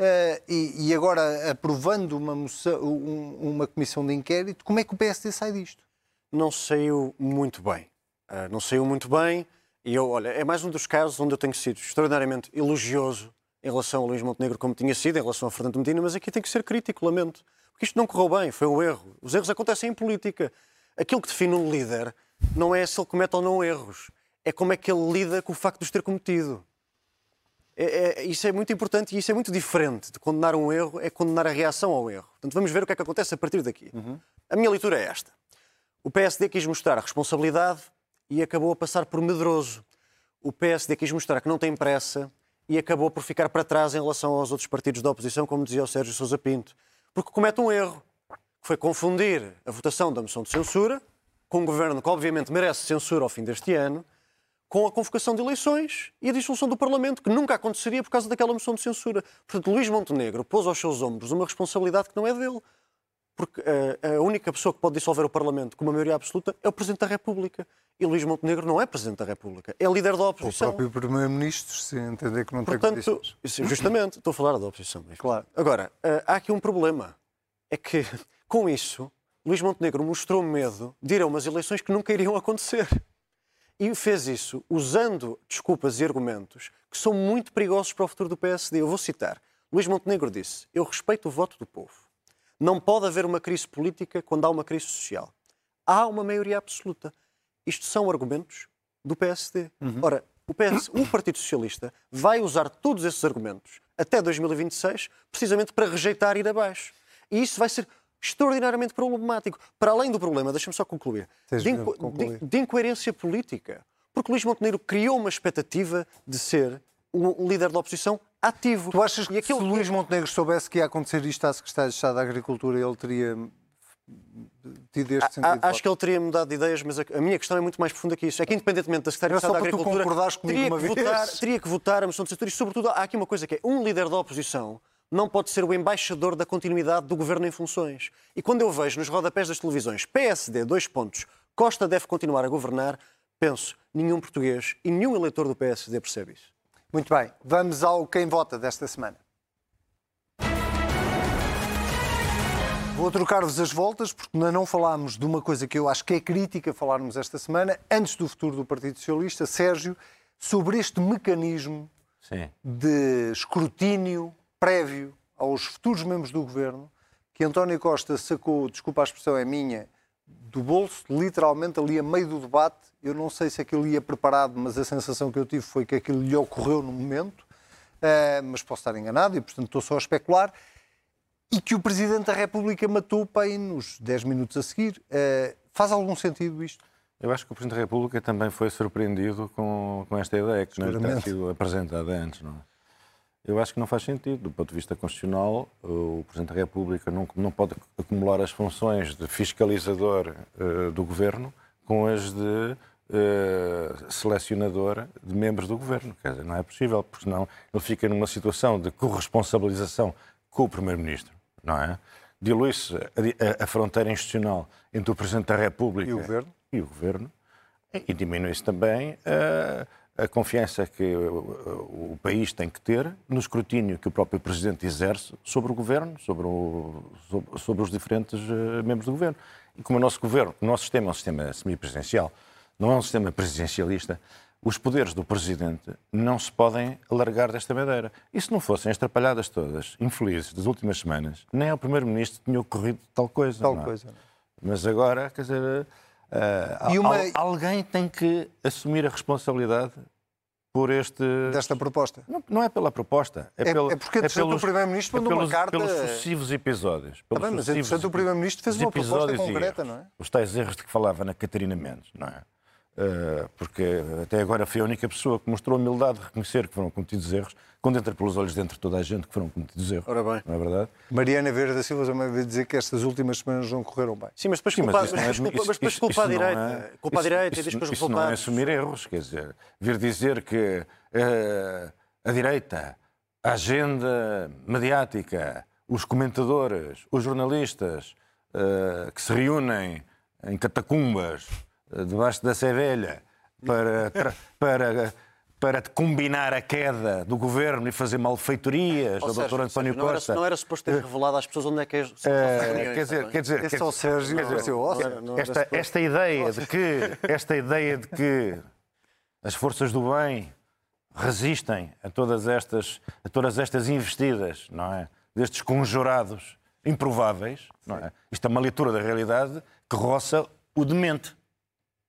[SPEAKER 1] Uh, e, e, agora aprovando uma, moção, um, uma comissão de inquérito, como é que o PSD sai disto?
[SPEAKER 7] Não saiu muito bem. Uh, não saiu muito bem. E eu, olha, é mais um dos casos onde eu tenho sido extraordinariamente elogioso em relação a Luís Montenegro, como tinha sido em relação a Fernando Medina, mas aqui tem que ser crítico, lamento. Porque isto não correu bem, foi um erro. Os erros acontecem em política. Aquilo que define um líder não é se ele comete ou não erros, é como é que ele lida com o facto de os ter cometido. É, é, isso é muito importante e isso é muito diferente de condenar um erro, é condenar a reação ao erro. Portanto, vamos ver o que é que acontece a partir daqui. Uhum. A minha leitura é esta. O PSD quis mostrar a responsabilidade e acabou a passar por medroso. O PSD quis mostrar que não tem pressa e acabou por ficar para trás em relação aos outros partidos da oposição, como dizia o Sérgio Sousa Pinto. Porque comete um erro, que foi confundir a votação da moção de censura, com um governo que obviamente merece censura ao fim deste ano, com a convocação de eleições e a dissolução do Parlamento, que nunca aconteceria por causa daquela moção de censura. Portanto, Luís Montenegro pôs aos seus ombros uma responsabilidade que não é dele. Porque uh, a única pessoa que pode dissolver o Parlamento com uma maioria absoluta é o Presidente da República. E Luís Montenegro não é Presidente da República, é líder da oposição.
[SPEAKER 1] O próprio Primeiro-Ministro, se entender que não
[SPEAKER 7] Portanto,
[SPEAKER 1] tem condições.
[SPEAKER 7] Justamente, estou a falar da oposição.
[SPEAKER 1] Claro.
[SPEAKER 7] Agora, uh, há aqui um problema. É que, com isso, Luís Montenegro mostrou medo de ir a umas eleições que nunca iriam acontecer. E fez isso usando desculpas e argumentos que são muito perigosos para o futuro do PSD. Eu vou citar. Luís Montenegro disse: Eu respeito o voto do povo. Não pode haver uma crise política quando há uma crise social. Há uma maioria absoluta. Isto são argumentos do PSD. Uhum. Ora, o, PS, o Partido Socialista vai usar todos esses argumentos até 2026, precisamente para rejeitar ir abaixo. E isso vai ser extraordinariamente problemático. Para além do problema, deixa-me só concluir, de, inco de, de, incoerência política. Porque Luís Montenegro criou uma expectativa de ser um líder da oposição ativo.
[SPEAKER 1] Tu achas que aquilo... se Luís Montenegro soubesse que ia acontecer isto à Secretária de Estado da Agricultura, ele teria tido este sentido?
[SPEAKER 7] A, acho que ele teria mudado de ideias, mas a, a, minha questão é muito mais profunda que isso. É que, independentemente da Secretaria de Estado da Agricultura, teria que, votar, teria que votar a moção de censura. E, sobretudo, há aqui uma coisa que é um líder da oposição não pode ser o embaixador da continuidade do governo em funções. E quando eu vejo nos rodapés das televisões PSD, dois pontos, Costa deve continuar a governar, penso, nenhum português e nenhum eleitor do PSD percebe isso.
[SPEAKER 1] Muito bem, vamos ao quem vota desta semana. Vou trocar-vos as voltas, porque ainda não falámos de uma coisa que eu acho que é crítica falarmos esta semana, antes do futuro do Partido Socialista, Sérgio, sobre este mecanismo Sim. de escrutínio prévio aos futuros membros do governo, que António Costa sacou, desculpa a expressão é minha, do bolso, literalmente ali a meio do debate. Eu não sei se aquilo ia preparado, mas a sensação que eu tive foi que aquilo lhe ocorreu no momento, uh, mas posso estar enganado e, portanto, estou só a especular. E que o Presidente da República matou para aí nos 10 minutos a seguir. Uh, faz algum sentido isto?
[SPEAKER 6] Eu acho que o Presidente da República também foi surpreendido com, com esta ideia que não lhe tinha sido apresentada antes. Não é? Eu acho que não faz sentido. Do ponto de vista constitucional, o Presidente da República não, não pode acumular as funções de fiscalizador uh, do Governo com as de uh, selecionador de membros do Governo. Quer dizer, não é possível, porque senão ele fica numa situação de corresponsabilização com o Primeiro-Ministro, não é? Dilui-se a, a, a, fronteira institucional entre o Presidente da República
[SPEAKER 1] e o Governo,
[SPEAKER 6] e, o governo, e diminui-se também uh, a confiança que o, país tem que ter no escrutínio que o próprio Presidente exerce sobre o Governo, sobre, o, sobre, sobre os diferentes uh, membros do Governo. E como o nosso Governo, o nosso sistema é um sistema semipresidencial, não é um sistema presidencialista, os poderes do Presidente não se podem alargar desta maneira. E se não fossem as atrapalhadas todas, infelizes, das últimas semanas, nem ao Primeiro-Ministro tinha ocorrido tal coisa.
[SPEAKER 1] Tal
[SPEAKER 6] não
[SPEAKER 1] é? coisa.
[SPEAKER 6] Mas agora, quer dizer Uh, e uma... Alguém tem que assumir a responsabilidade por este.
[SPEAKER 1] Desta proposta?
[SPEAKER 6] Não, não é pela proposta. É, é, pelo,
[SPEAKER 1] é porque, é pelos, o Primeiro-Ministro
[SPEAKER 6] é
[SPEAKER 1] mandou
[SPEAKER 6] pelos,
[SPEAKER 1] uma carta.
[SPEAKER 6] Pelos sucessivos episódios.
[SPEAKER 1] Pelos bem, mas entretanto o Primeiro-Ministro fez uma proposta concreta, não é?
[SPEAKER 6] Os tais erros de que falava na Catarina Mendes, não é? Uh, porque até agora foi a única pessoa que mostrou humildade de reconhecer que foram cometidos erros, quando entra pelos olhos dentro de toda a gente que foram cometidos erros.
[SPEAKER 7] Ora bem.
[SPEAKER 6] Não é verdade?
[SPEAKER 1] Mariana Vieira da Silva também veio dizer que estas últimas semanas não correram bem.
[SPEAKER 7] Sim, mas depois culpa, mas, mas, é, mas depois culpa a direita. É, culpa a direita e os resultados.
[SPEAKER 6] não é assumir erros, quer dizer, vir dizer que uh, a direita, a agenda mediática, os comentadores, os jornalistas uh, que se reúnem em catacumbas debaixo da Sevelha para, para, para combinar a queda do governo e fazer malfeitorias ao doutor António
[SPEAKER 7] não
[SPEAKER 6] Costa.
[SPEAKER 7] Não era suposto ter revelado às pessoas onde é que é.
[SPEAKER 6] Uh, quer dizer, quer dizer,
[SPEAKER 1] Esse é o Sérgio,
[SPEAKER 6] quer dizer, esta, esta ideia de que esta ideia de que as forças do bem resistem a todas estas, a todas estas investidas, não é? Destes conjurados improváveis, não é? Isto é uma leitura da realidade que roça o demente.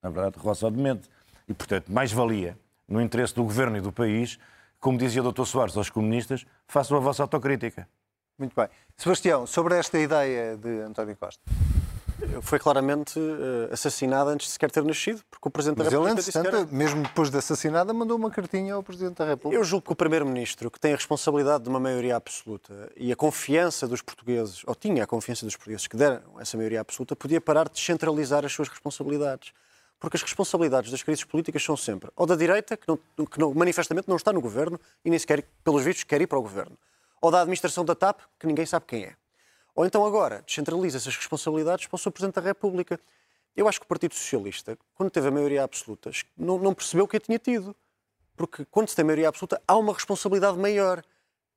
[SPEAKER 6] Na verdade, demente. E, portanto, mais valia, no interesse do governo e do país, como dizia o Dr. Soares aos comunistas, façam a vossa autocrítica.
[SPEAKER 1] Muito bem. Sebastião, sobre esta ideia de António Costa.
[SPEAKER 7] Foi claramente uh, assassinado antes de sequer ter nascido, porque o Presidente
[SPEAKER 1] Mas
[SPEAKER 7] da
[SPEAKER 1] ele,
[SPEAKER 7] República disse que era...
[SPEAKER 1] mesmo depois de assassinada, mandou uma cartinha ao Presidente da República.
[SPEAKER 7] Eu julgo que o Primeiro-Ministro, que tem a responsabilidade de uma maioria absoluta e a confiança dos portugueses, ou tinha a confiança dos portugueses que deram essa maioria absoluta, podia parar de descentralizar as suas responsabilidades. Porque as responsabilidades das crises políticas são sempre ou da direita, que, não, que não, manifestamente não está no governo e nem sequer, pelos vistos, quer ir para o governo, ou da administração da TAP, que ninguém sabe quem é. Ou então agora descentraliza essas responsabilidades para o Sr. Presidente da República. Eu acho que o Partido Socialista, quando teve a maioria absoluta, não, não percebeu o que tinha tido. Porque quando se tem maioria absoluta, há uma responsabilidade maior.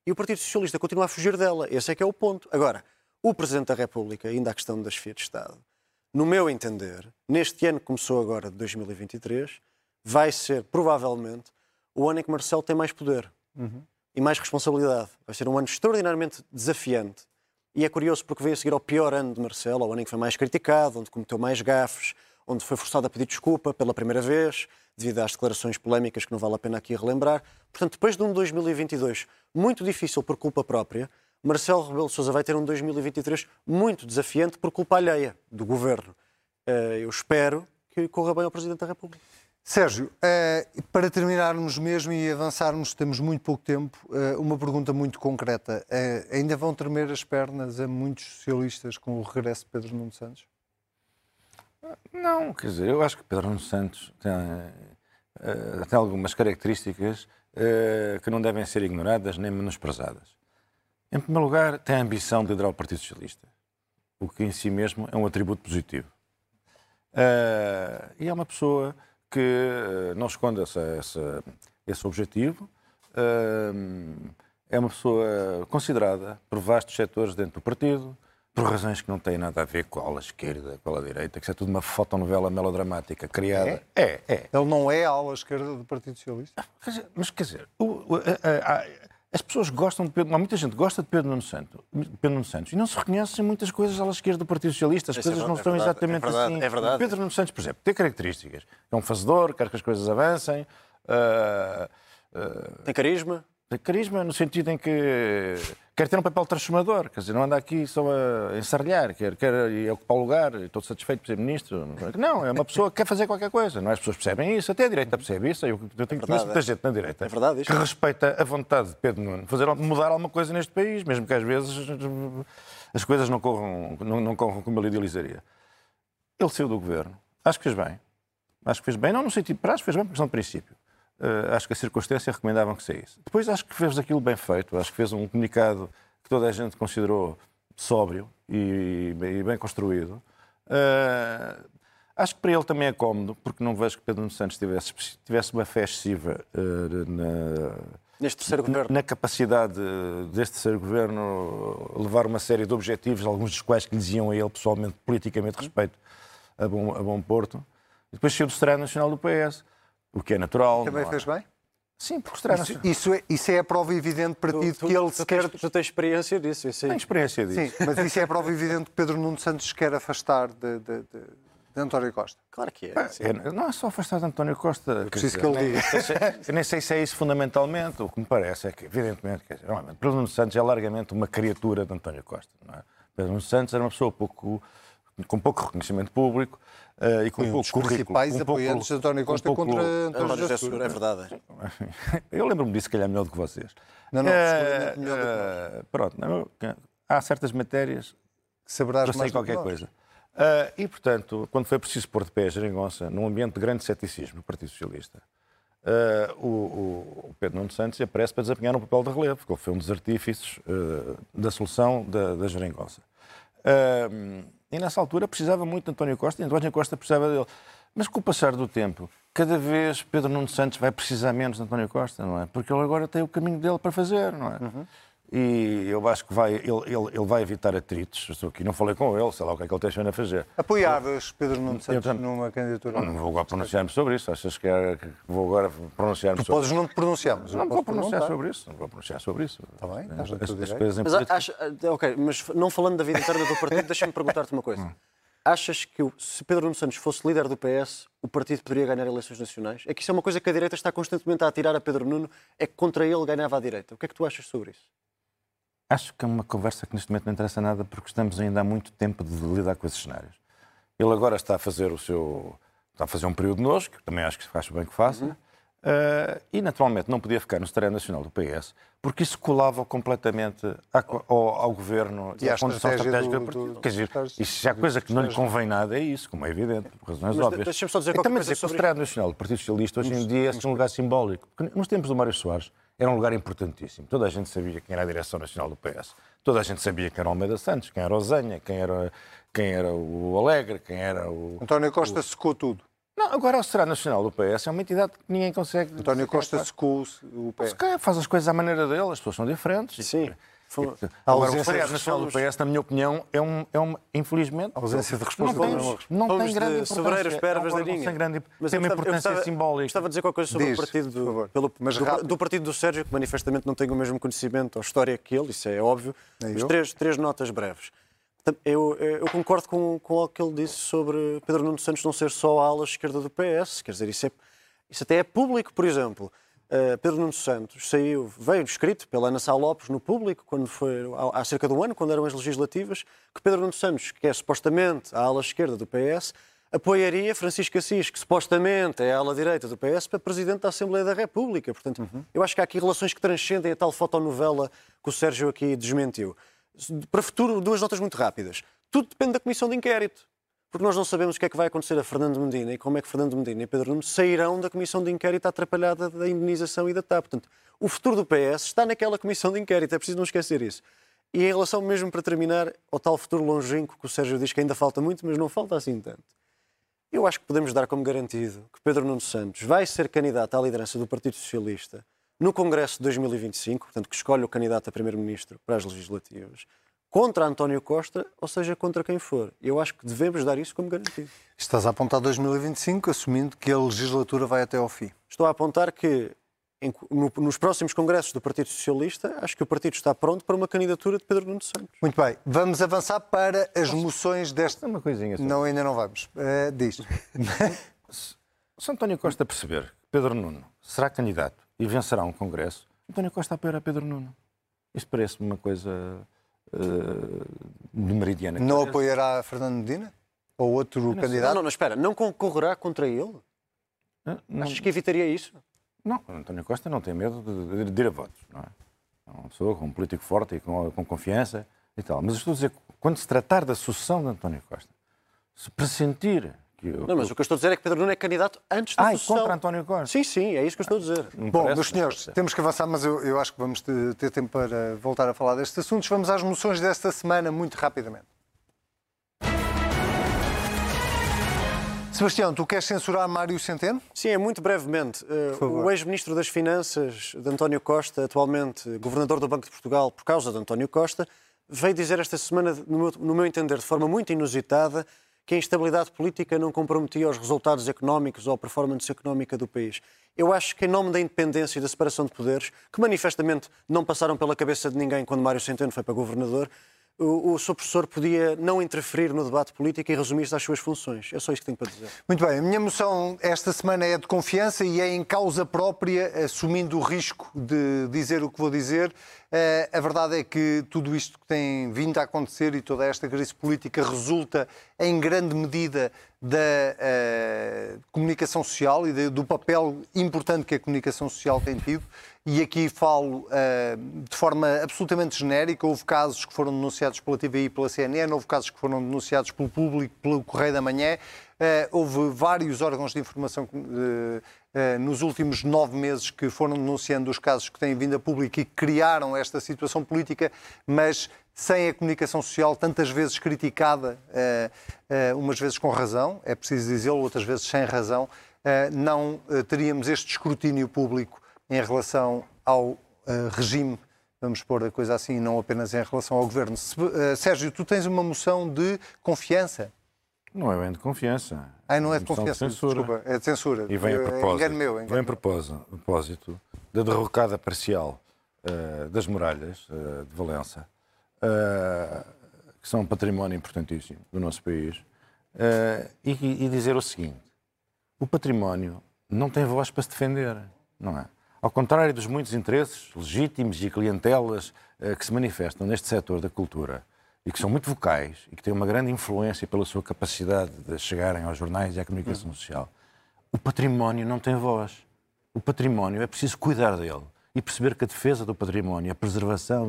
[SPEAKER 7] E o Partido Socialista continua a fugir dela. Esse é que é o ponto. Agora, o Presidente da República, ainda a questão das FIA de Estado, no meu entender, neste ano que começou agora, de 2023, vai ser, provavelmente, o ano em que Marcelo tem mais poder
[SPEAKER 1] Uhum.
[SPEAKER 7] e mais responsabilidade. Vai ser um ano extraordinariamente desafiante. E é curioso porque veio a seguir ao pior ano de Marcelo, ao ano em que foi mais criticado, onde cometeu mais gafes, onde foi forçado a pedir desculpa pela primeira vez, devido às declarações polémicas que não vale a pena aqui relembrar. Portanto, depois de um 2022 muito difícil por culpa própria, Marcelo Rebelo de Sousa vai ter um 2023 muito desafiante por culpa alheia do governo. Eh, Eu espero que corra bem ao Presidente da República.
[SPEAKER 1] Sérgio, eh, para terminarmos mesmo e avançarmos, temos muito pouco tempo, eh, uma pergunta muito concreta. Ainda vão tremer as pernas a muitos socialistas com o regresso de Pedro Nuno Santos?
[SPEAKER 6] Não, quer dizer, eu acho que Pedro Nuno Santos tem, tem algumas características que não devem ser ignoradas nem menosprezadas. Em primeiro lugar, tem a ambição de liderar o Partido Socialista, o que em si mesmo é um atributo positivo. Eh, e é uma pessoa que eh, não esconde essa, essa- esse objetivo. Eh, é uma pessoa considerada por vastos setores dentro do partido, por razões que não têm nada a ver com a ala esquerda, com a ala direita, que isso é tudo uma fotonovela melodramática criada. É, é.
[SPEAKER 1] Ele não é a ala esquerda do Partido Socialista?
[SPEAKER 6] Mas quer dizer, o- o- a- a- a- as pessoas gostam de Pedro, há muita gente gosta de Pedro Nuno Santos, Pedro Nuno Santos e não se reconhecem muitas coisas à esquerda do Partido Socialista. As
[SPEAKER 7] Isso é
[SPEAKER 6] coisas não
[SPEAKER 7] verdade,
[SPEAKER 6] estão
[SPEAKER 7] é
[SPEAKER 6] exatamente
[SPEAKER 7] é verdade,
[SPEAKER 6] assim.
[SPEAKER 7] é verdade.
[SPEAKER 6] Pedro Nuno Santos, por exemplo, tem características. É um fazedor, quer que as coisas avancem. ah, ah,
[SPEAKER 7] Tem carisma?
[SPEAKER 6] Tem carisma no sentido em que quer ter um papel transformador, quer dizer, não anda aqui só a ensarlhar, quer, quer ocupar o lugar, estou satisfeito por ser ministro. Não, é uma pessoa que quer fazer qualquer coisa, não é? As pessoas percebem isso, até a direita percebe isso, eu, eu tenho conheço muita
[SPEAKER 7] é.
[SPEAKER 6] gente na direita
[SPEAKER 7] É verdade
[SPEAKER 6] que respeita a vontade de Pedro Nuno fazer, mudar alguma coisa neste país, mesmo que às vezes as coisas não corram, não, não corram como ele idealizaria. Ele saiu do governo, acho que fez bem. Acho que fez bem, não no sentido de prazo, fez bem por questão de princípio. Eh, acho que a circunstância recomendavam que saísse. Depois acho que fez aquilo bem feito, acho que fez um comunicado que toda a gente considerou sóbrio e, e bem construído. Eh, acho que para ele também é cómodo, porque não vejo que Pedro Nuno Santos tivesse, tivesse uma fé excessiva eh, na,
[SPEAKER 7] Neste terceiro governo.
[SPEAKER 6] na capacidade deste terceiro governo levar uma série de objetivos, alguns dos quais que lhe diziam a ele pessoalmente, politicamente, respeito a Bom, a bom Porto. E depois saiu do Secretário Nacional do PS, o que é natural.
[SPEAKER 1] Também
[SPEAKER 6] não há-
[SPEAKER 1] fez bem?
[SPEAKER 6] Sim, porque Secretário
[SPEAKER 1] Isso, isso é, isso é a prova evidente para ti de que ele
[SPEAKER 7] tu,
[SPEAKER 1] se quer...
[SPEAKER 7] tens, tu tens experiência disso, isso aí.
[SPEAKER 6] tem experiência disso.
[SPEAKER 1] Sim, mas isso é a prova evidente que Pedro Nuno Santos se quer afastar de, de, de, de António Costa.
[SPEAKER 7] Claro que é. sim.
[SPEAKER 6] É, não é só afastar de António Costa.
[SPEAKER 1] preciso
[SPEAKER 6] dizer,
[SPEAKER 1] que ele
[SPEAKER 6] nem- Eu nem sei se é isso fundamentalmente. O que me parece é que, evidentemente, quer dizer, realmente, Pedro Nuno Santos é largamente uma criatura de António Costa. Não é? Pedro Nuno Santos era uma pessoa pouco, com pouco reconhecimento público eh, e com
[SPEAKER 1] um dos
[SPEAKER 6] currículo.
[SPEAKER 1] principais
[SPEAKER 6] com pouco-
[SPEAKER 1] apoiantes de António
[SPEAKER 6] com
[SPEAKER 1] Costa
[SPEAKER 6] pouco-
[SPEAKER 1] contra
[SPEAKER 7] António José Seguro, é verdade.
[SPEAKER 6] Eu lembro-me disso, se calhar, melhor do que vocês.
[SPEAKER 1] Não, não, seguramente melhor do que
[SPEAKER 6] eh, Pronto, não, há certas matérias
[SPEAKER 1] Saberás
[SPEAKER 6] eu sei
[SPEAKER 1] mais do que
[SPEAKER 6] qualquer coisa. Ah, e, portanto, quando foi preciso pôr de pé a geringonça, num ambiente de grande ceticismo no Partido Socialista, ah, o, o- Pedro Nuno Santos aparece para desempenhar um papel de relevo, porque ele foi um dos artífices ah, da solução da, da geringonça. Ah, e nessa altura precisava muito de António Costa e António Costa precisava dele. Mas com o passar do tempo, cada vez Pedro Nuno Santos vai precisar menos de António Costa, não é? Porque ele agora tem o caminho dele para fazer, não é? E eu acho que vai, ele, ele, ele vai evitar atritos. Eu estou aqui, não falei com ele, sei lá o que é que ele tem a fazer.
[SPEAKER 1] Apoiavas Pedro Nuno Santos
[SPEAKER 6] também-
[SPEAKER 1] numa candidatura?
[SPEAKER 6] Não, não vou agora pronunciar-me sobre isso. Achas que, é, que vou agora pronunciar-me
[SPEAKER 1] Tu
[SPEAKER 6] sobre
[SPEAKER 1] podes não te pronunciar, mas eu
[SPEAKER 6] Não
[SPEAKER 1] posso
[SPEAKER 6] vou pronunciar
[SPEAKER 1] perguntar.
[SPEAKER 6] sobre isso. Não vou pronunciar sobre isso.
[SPEAKER 1] Está bem,
[SPEAKER 6] as, as
[SPEAKER 1] direito.
[SPEAKER 6] coisas
[SPEAKER 7] Mas acha, ah, ok, mas não falando da vida interna do partido, deixa-me perguntar-te uma coisa. Achas que se Pedro Nuno Santos fosse líder do PS, o partido poderia ganhar eleições nacionais? É que isso é uma coisa que a direita está constantemente a atirar a Pedro Nuno, é que contra ele ganhava a direita. O que é que tu achas sobre isso?
[SPEAKER 6] Acho que é uma conversa que neste momento não interessa nada porque estamos ainda há muito tempo de lidar com esses cenários. Ele agora está a fazer o seu. está a fazer um período nojo, que também acho que faz bem que faça. Eh, e naturalmente não podia ficar no Secretário Nacional do PS, porque isso colava completamente à- ao, ao governo
[SPEAKER 1] E à
[SPEAKER 6] condução
[SPEAKER 1] estratégia
[SPEAKER 6] estratégica
[SPEAKER 1] do-
[SPEAKER 6] do Quer dizer, isso é coisa que não lhe convém nada, é isso, como é evidente, por razões
[SPEAKER 7] Mas
[SPEAKER 6] óbvias.
[SPEAKER 7] deixa-me só dizer
[SPEAKER 6] também dizer que o Secretário Nacional do Partido Socialista hoje em dia é um lugar simbólico. Porque nos tempos do Mário Soares era um lugar importantíssimo. Toda a gente sabia quem era a direção nacional do PS. Toda a gente sabia quem era o Almeida Santos, quem era o Zenha, quem era, quem era o Alegre, quem era o...
[SPEAKER 1] António Costa secou tudo.
[SPEAKER 6] Não, agora o Secretário Nacional do PS é uma entidade que ninguém consegue...
[SPEAKER 1] António Costa secou o pé.
[SPEAKER 6] Se calhar faz as coisas à maneira dele, as pessoas são diferentes.
[SPEAKER 7] Sim. Foi-
[SPEAKER 6] Agora,
[SPEAKER 1] A
[SPEAKER 6] o
[SPEAKER 1] de
[SPEAKER 6] Nacional do. PS, na minha opinião, é um, é um infelizmente...
[SPEAKER 1] A ausência de
[SPEAKER 6] Não
[SPEAKER 1] resposta
[SPEAKER 6] tem,
[SPEAKER 1] não é
[SPEAKER 6] não tem
[SPEAKER 7] de
[SPEAKER 6] grande importância.
[SPEAKER 7] sobreiros para
[SPEAKER 6] É um sem grande
[SPEAKER 7] Mas
[SPEAKER 6] tem uma importância
[SPEAKER 7] gostava-
[SPEAKER 6] simbólica.
[SPEAKER 7] Gostava de dizer qualquer coisa sobre
[SPEAKER 1] Diz,
[SPEAKER 7] o partido do, pelo,
[SPEAKER 1] Mas
[SPEAKER 7] do, do partido do Sérgio, que manifestamente não tem o mesmo conhecimento ou história que ele, isso é óbvio.
[SPEAKER 1] Nem
[SPEAKER 7] Mas três, três notas breves. Eu, eu concordo com, com o que ele disse sobre Pedro Nuno Santos não ser só a ala esquerda do PS. Quer dizer, isso, é, isso até é público, por exemplo. Uh, Pedro Nuno Santos saiu, veio escrito pela Ana Sá Lopes no público, quando foi, há, há cerca de um ano, quando eram as legislativas, que Pedro Nuno Santos, que é supostamente a ala esquerda do PS, apoiaria Francisco Assis, que supostamente é a ala direita do PS, para Presidente da Assembleia da República. Portanto, eu acho que há aqui relações que transcendem a tal fotonovela que o Sérgio aqui desmentiu. Para futuro, duas notas muito rápidas. Tudo depende da Comissão de Inquérito. Porque nós não sabemos o que é que vai acontecer a Fernando Medina e como é que Fernando Medina e Pedro Nuno sairão da Comissão de Inquérito atrapalhada da indenização e da TAP. Portanto, o futuro do PS está naquela Comissão de Inquérito, é preciso não esquecer isso. E em relação mesmo para terminar ao tal futuro longínquo que o Sérgio diz que ainda falta muito, mas não falta assim tanto. Eu acho que podemos dar como garantido que Pedro Nuno Santos vai ser candidato à liderança do Partido Socialista no Congresso de 2025, portanto, que escolhe o candidato a Primeiro-Ministro para as legislativas, contra António Costa, ou seja, contra quem for. Eu acho que devemos dar isso como garantido.
[SPEAKER 1] Estás a apontar 2025, assumindo que a legislatura vai até ao fim.
[SPEAKER 7] Estou a apontar que em- no- nos próximos congressos do Partido Socialista, acho que o partido está pronto para uma candidatura de Pedro Nuno Santos.
[SPEAKER 1] Muito bem, vamos avançar para as moções desta.
[SPEAKER 6] Uma coisinha só.
[SPEAKER 1] Não, ainda não vamos. Eh, diz.
[SPEAKER 6] Se António Costa perceber que Pedro Nuno será candidato e vencerá um Congresso, António Costa apoiará Pedro Nuno. Isso parece-me uma coisa eh, de meridiana.
[SPEAKER 1] Não apoiará Fernando Medina? Ou outro
[SPEAKER 7] Não,
[SPEAKER 1] candidato?
[SPEAKER 7] não, não, espera. Não concorrerá contra ele?
[SPEAKER 6] Não, não,
[SPEAKER 7] Achas que evitaria isso?
[SPEAKER 6] não, António Costa não tem medo de, de- de ir a votos. Não é? É uma pessoa com um político forte e com, com confiança e tal. Mas estou a dizer, quando se tratar da sucessão de António Costa, se pressentir o-
[SPEAKER 7] Não, mas o que eu estou a dizer é que Pedro Nuno é candidato antes da
[SPEAKER 6] Ah,
[SPEAKER 7] sucessão.
[SPEAKER 6] contra António Costa.
[SPEAKER 7] Sim, sim, é isso que eu estou a dizer.
[SPEAKER 1] Bom, meus senhores, temos que avançar, mas eu, eu acho que vamos ter, tempo para voltar a falar destes assuntos. Vamos às moções desta semana, muito rapidamente. Sebastião, tu queres censurar Mário Centeno?
[SPEAKER 7] Sim, é muito brevemente.
[SPEAKER 1] Favor.
[SPEAKER 7] o ex-ministro das Finanças, de António Costa, atualmente governador do Banco de Portugal por causa de António Costa, veio dizer esta semana, no meu entender, de forma muito inusitada, que a instabilidade política não comprometia os resultados económicos ou a performance económica do país. Eu acho que, em nome da independência e da separação de poderes, que manifestamente não passaram pela cabeça de ninguém quando Mário Centeno foi para governador, o, o seu professor podia não interferir no debate político e resumir-se às suas funções. É só isto que tenho para dizer.
[SPEAKER 1] Muito bem, a minha moção esta semana é de confiança e é em causa própria, assumindo o risco de dizer o que vou dizer. Eh, A verdade é que tudo isto que tem vindo a acontecer e toda esta crise política resulta em grande medida da eh, comunicação social e de- do papel importante que a comunicação social tem tido. E aqui falo eh, de forma absolutamente genérica. Houve casos que foram denunciados pela TVI e pela CNN, houve casos que foram denunciados pelo público, pelo Correio da Manhã. Eh, houve vários órgãos de informação eh, eh, nos últimos nove meses que foram denunciando os casos que têm vindo a público e criaram esta situação política, mas sem a comunicação social tantas vezes criticada, umas vezes com razão, é preciso dizê-lo, outras vezes sem razão, não teríamos este escrutínio público em relação ao regime vamos pôr a coisa assim, não apenas em relação ao governo. Sérgio, tu tens uma moção de confiança.
[SPEAKER 6] Não é bem de confiança.
[SPEAKER 1] Ah, não é de confiança, de censura. desculpa, é de censura.
[SPEAKER 6] E vem a propósito, engano meu, engano vem a propósito, propósito da derrocada parcial uh, das muralhas uh, de Valença, uh, que são um património importantíssimo do nosso país, e, e dizer o seguinte, o património não tem voz para se defender, não é? Ao contrário dos muitos interesses legítimos e clientelas que se manifestam neste setor da cultura e que são muito vocais e que têm uma grande influência pela sua capacidade de chegarem aos jornais e à comunicação uhum. social, o património não tem voz. O património é preciso cuidar dele e perceber que a defesa do património, a preservação,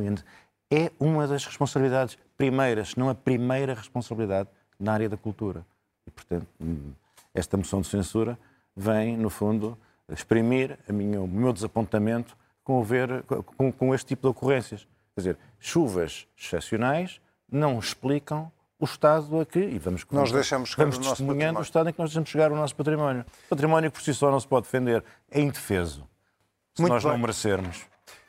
[SPEAKER 6] é uma das responsabilidades primeiras, se não a primeira responsabilidade na área da cultura. E, portanto, hum, esta moção de censura vem, no fundo, exprimir minha, o meu desapontamento com, ver, com, com este tipo de ocorrências. Quer dizer, chuvas excepcionais não explicam o estado a que, e vamos,
[SPEAKER 1] nós deixamos
[SPEAKER 6] vamos testemunhando o estado em que nós deixamos chegar o nosso património. O património que por si só não se pode defender é indefeso, se Muito nós bem. não merecermos.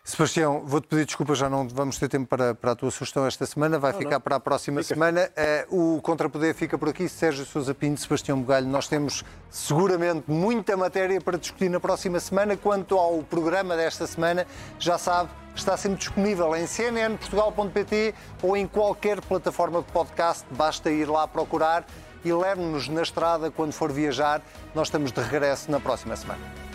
[SPEAKER 1] Sebastião, vou-te pedir desculpa, já não vamos ter tempo para, para a tua sugestão esta semana, vai não, ficar não. para a próxima fica. semana. Uh, o Contrapoder fica por aqui. Sérgio Sousa Pinto, Sebastião Bugalho, nós temos seguramente muita matéria para discutir na próxima semana. Quanto ao programa desta semana, já sabe, está sempre disponível em cnnportugal.pt ou em qualquer plataforma de podcast. Basta ir lá procurar e leve-nos na estrada quando for viajar. Nós estamos de regresso na próxima semana.